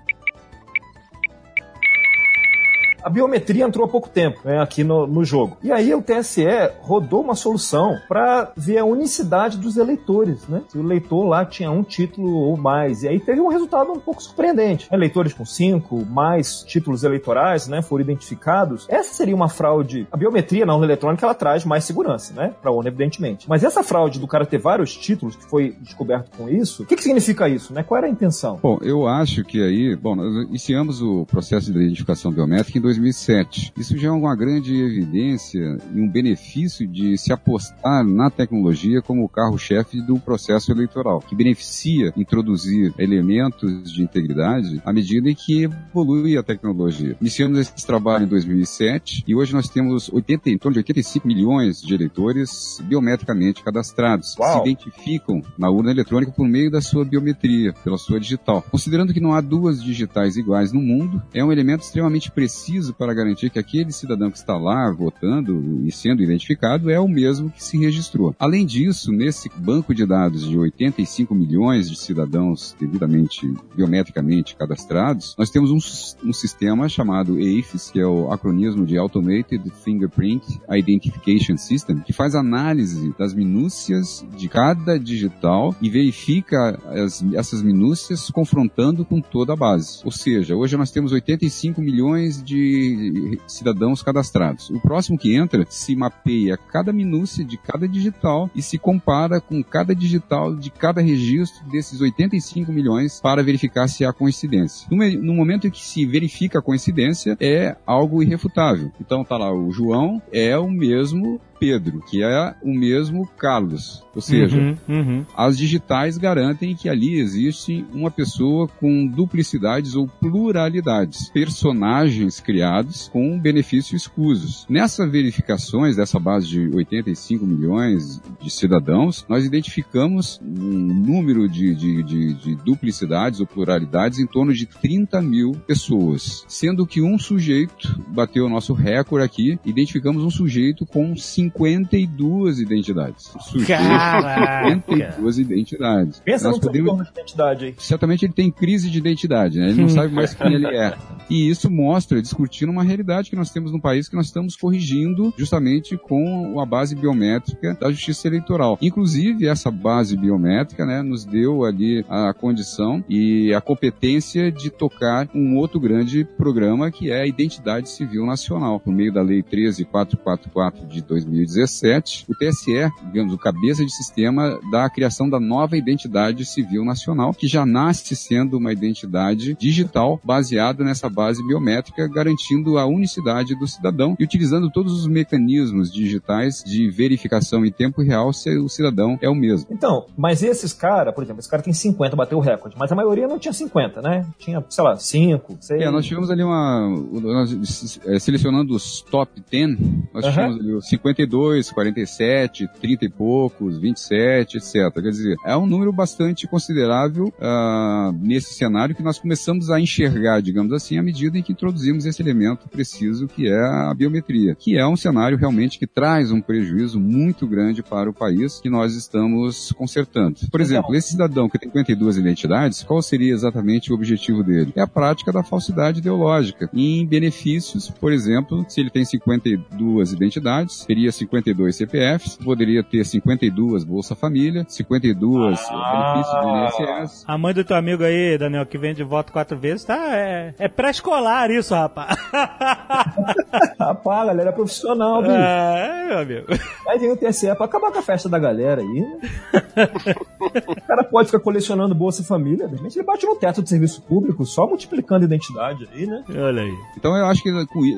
A biometria entrou há pouco tempo né, aqui no, no jogo. E aí o TSE rodou uma solução para ver a unicidade dos eleitores, né? Se o eleitor lá tinha um título ou mais. E aí teve um resultado um pouco surpreendente. Eleitores com cinco, mais títulos eleitorais, né? Foram identificados. Essa seria uma fraude. A biometria na urna eletrônica ela traz mais segurança, né? Para a urna, evidentemente. Mas essa fraude do cara ter vários títulos, que foi descoberto com isso, o que, que significa isso, né? Qual era a intenção? Bom, eu acho que aí, bom, nós iniciamos o processo de identificação biométrica em 2007. Isso já é uma grande evidência e um benefício de se apostar na tecnologia como o carro-chefe do processo eleitoral, que beneficia introduzir elementos de integridade à medida em que evolui a tecnologia. Iniciamos esse trabalho em 2007 e hoje nós temos 80, em torno de 85 milhões de eleitores biometricamente cadastrados, que Uau. se identificam na urna eletrônica por meio da sua biometria, pela sua digital. Considerando que não há duas digitais iguais no mundo, é um elemento extremamente preciso para garantir que aquele cidadão que está lá votando e sendo identificado é o mesmo que se registrou. Além disso, nesse banco de dados de 85 milhões de cidadãos devidamente biometricamente cadastrados, nós temos um, um sistema chamado AFIS, que é o acronismo de Automated Fingerprint Identification System, que faz análise das minúcias de cada digital e verifica as- essas minúcias confrontando com toda a base. Ou seja, hoje nós temos 85 milhões de cidadãos cadastrados. O próximo que entra se mapeia cada minúcia de cada digital e se compara com cada digital de cada registro desses 85 milhões para verificar se há coincidência. No, me- no momento em que se verifica a coincidência, é algo irrefutável. Então tá lá, o João é o mesmo Pedro, que é o mesmo Carlos. Ou seja, Uhum, uhum. as digitais garantem que ali existe uma pessoa com duplicidades ou pluralidades, personagens criados com benefícios escusos. Nessas verificações dessa base de 85 milhões de cidadãos, nós identificamos um número de, de, de, de duplicidades ou pluralidades em torno de 30 mil pessoas, sendo que um sujeito bateu o nosso recorde aqui, identificamos um sujeito com 52 identidades. Sujeito Caraca! com 52 identidades. Pensa Nós no podemos de identidade aí. certamente ele tem crise de identidade, né? Ele não sabe mais quem ele é. E isso mostra, discutindo uma realidade que nós temos no país que nós estamos corrigindo justamente com a base biométrica da justiça eleitoral. Inclusive, essa base biométrica, né, nos deu ali a condição e a competência de tocar um outro grande programa que é a Identidade Civil Nacional. Por meio da Lei 13444 de 2017, o TSE, digamos, o cabeça de sistema da criação da nova Identidade Civil Nacional, que já nasce sendo uma identidade digital baseada nessa base biométrica, garantindo a unicidade do cidadão e utilizando todos os mecanismos digitais de verificação em tempo real se o cidadão é o mesmo. Então, mas esses caras, por exemplo, esse cara tem 50, bateu o recorde, mas a maioria não tinha 50, né? Tinha, sei lá, 5, 6. É, nós tivemos ali uma. Nós, é, selecionando os top 10, nós Aham. tivemos ali os 52, 47, 30 e poucos, 27, etc. Quer dizer, é um número bastante considerável ah, nesse cenário que nós começamos a enxergar, digamos assim, à medida em que introduzimos esse elemento preciso que é a biometria, que é um cenário realmente que traz um prejuízo muito grande para o país que nós estamos consertando. Por exemplo, esse cidadão que tem 52 identidades, qual seria exatamente o objetivo dele? É a prática da falsidade ideológica. Em benefícios, por exemplo, se ele tem 52 identidades, teria 52 CPFs, poderia ter 52 Bolsa Família, 52 benefícios do INSS. A mãe do teu amigo aí, Daniel, que vende voto quatro vezes, tá? É, é pré-escolar isso, rapaz. <laughs> Rapaz, a galera é profissional, bicho. É, meu amigo. Aí vem o TSE pra acabar com a festa da galera aí, né? o cara pode ficar colecionando Bolsa Família, de repente ele bate no teto do serviço público, só multiplicando identidade aí, né? Olha aí. Então eu acho que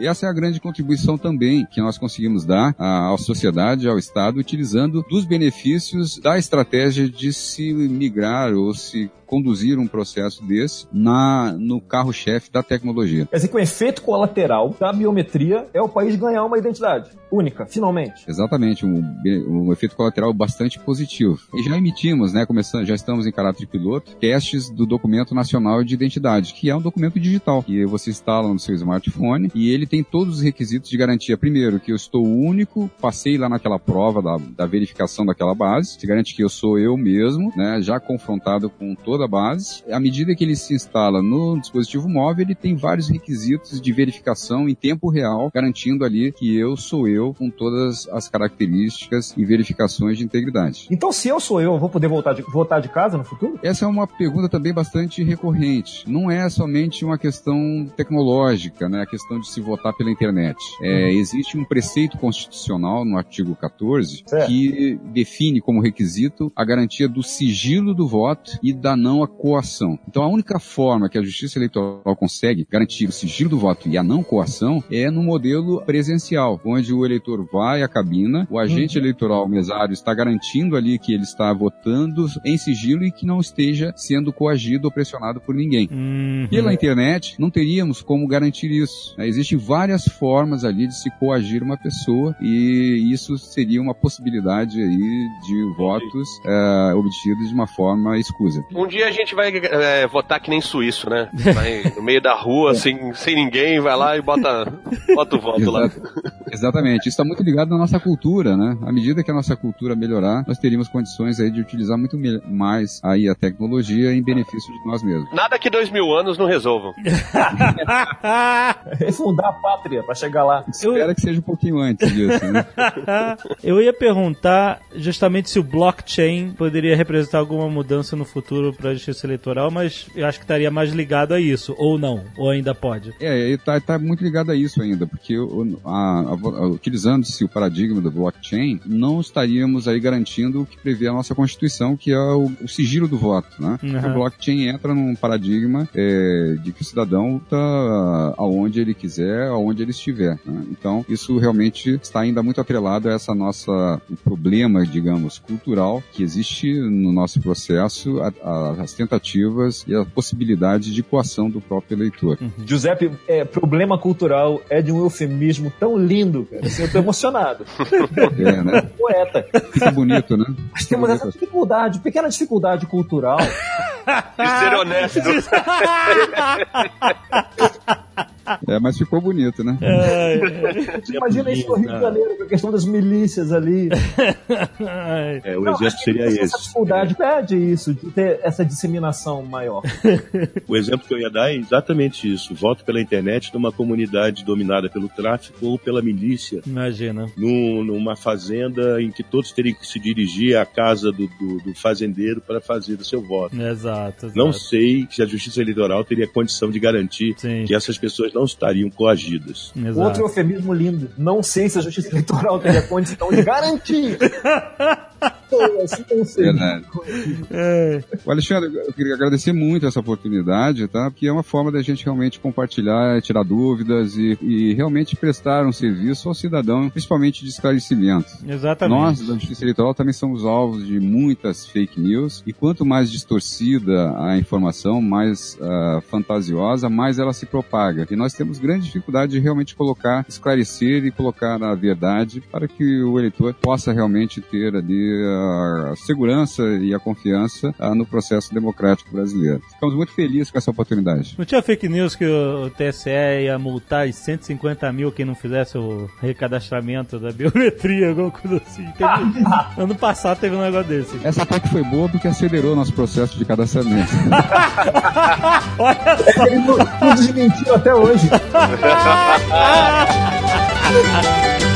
essa é a grande contribuição também que nós conseguimos dar à, à sociedade, ao Estado, utilizando dos benefícios da estratégia de se migrar ou se conduzir um processo desse na, no carro-chefe da tecnologia. Quer dizer que o efeito colateral da biometria é o país ganhar uma identidade única, finalmente. Exatamente, um, um efeito colateral bastante positivo. E já emitimos, né, começando, já estamos em caráter piloto, testes do documento nacional de identidade, que é um documento digital, que você instala no seu smartphone e ele tem todos os requisitos de garantia. Primeiro, que eu estou único, passei lá naquela prova da, da verificação daquela base, se garante que eu sou eu mesmo, né, já confrontado com toda a base. À medida que ele se instala no dispositivo móvel, ele tem vários requisitos de verificação em tempo real, garantindo ali que eu sou eu com todas as características e verificações de integridade. Então, se eu sou eu, eu vou poder voltar de, votar de casa no futuro? Essa é uma pergunta também bastante recorrente. Não é somente uma questão tecnológica, né? A questão de se votar pela internet. É, existe um preceito constitucional no artigo 14 Certo. que define como requisito a garantia do sigilo do voto e da não coação. Então a única forma que a Justiça Eleitoral consegue garantir o sigilo do voto e a não coação é no modelo presencial, onde o eleitor vai à cabina, o agente eleitoral mesário está garantindo ali que ele está votando em sigilo e que não esteja sendo coagido ou pressionado por ninguém. Uhum. Pela internet, não teríamos como garantir isso. né? Existem várias formas ali de se coagir uma pessoa e isso seria uma possibilidade aí de votos eh, obtidos de uma forma escusa. Um dia a gente vai é, votar que nem suíço, né? Vai no meio da rua, <laughs> sem, sem ninguém, vai lá e bota, bota o voto lá. Exatamente. Isso está muito ligado na nossa cultura, né? À medida que a nossa cultura melhorar, nós teríamos condições aí de utilizar muito mais aí a tecnologia em benefício de nós mesmos. Nada que dois mil anos não resolvam. <laughs> Refundar a pátria pra chegar lá. Espera que seja um pouquinho antes disso, né? <laughs> Eu ia perguntar justamente se o blockchain poderia representar alguma mudança no futuro para a justiça eleitoral, mas eu acho que estaria mais ligado a isso, ou não. Ou ainda pode? É, está tá muito ligado a isso ainda, porque utilizando-se o paradigma do blockchain, não estaríamos aí garantindo o que prevê a nossa Constituição, que é o, o sigilo do voto, né? Uhum. O blockchain entra num paradigma é, de que o cidadão está aonde ele quiser, aonde ele estiver. né? Então, isso realmente está ainda muito atrelado a essa nossa problema, digamos, cultural que existe no nosso processo, a- a- as tentativas e a possibilidade de coação do próprio eleitor. Giuseppe, é, problema cultural é de um eufemismo tão lindo, cara. Assim, eu tô emocionado. <laughs> É, né? <laughs> Poeta. Fica bonito, né? Mas temos essa dificuldade, pequena dificuldade cultural. <laughs> De ser honesto. É, mas ficou bonito, né? <laughs> Você imagina isso no Rio de Janeiro, com a questão das milícias ali. <laughs> É, o Não, exemplo seria essa esse. dificuldade pede isso, de ter essa disseminação maior. <laughs> O exemplo que eu ia dar é exatamente isso. Voto pela internet numa comunidade dominada pelo tráfico ou pela milícia. Imagina. num- numa fazenda em que todos teriam que se dirigir à casa do, do- do fazendeiro para fazer o seu voto. Exato. Não exato. sei se a Justiça Eleitoral teria condição de garantir Sim. que essas pessoas não estariam coagidas. Exato. Outro eufemismo lindo. Não sei se a Justiça Eleitoral teria condição de garantir. <laughs> Verdade. É. O Alexandre, eu queria agradecer muito essa oportunidade, tá? Porque é uma forma da gente realmente compartilhar, tirar dúvidas e, e realmente prestar um serviço ao cidadão, principalmente de esclarecimento. Exatamente. Nós, da Justiça Eleitoral, também somos alvos de muitas fake news e quanto mais distorcida a informação, mais ah, fantasiosa, mais ela se propaga. E nós temos grande dificuldade de realmente colocar, esclarecer e colocar a verdade para que o eleitor possa realmente ter ali a segurança e a confiança ah, no processo democrático brasileiro. Ficamos muito felizes com essa oportunidade. Não tinha fake news que o TSE ia multar os 150 mil quem não fizesse o recadastramento da biometria, alguma coisa assim. Teve- <laughs> ano passado teve um negócio desse. Essa ataque foi boa porque acelerou nosso processo de cadastramento. <laughs> Olha só. Eles não não desmentiram até hoje. <laughs>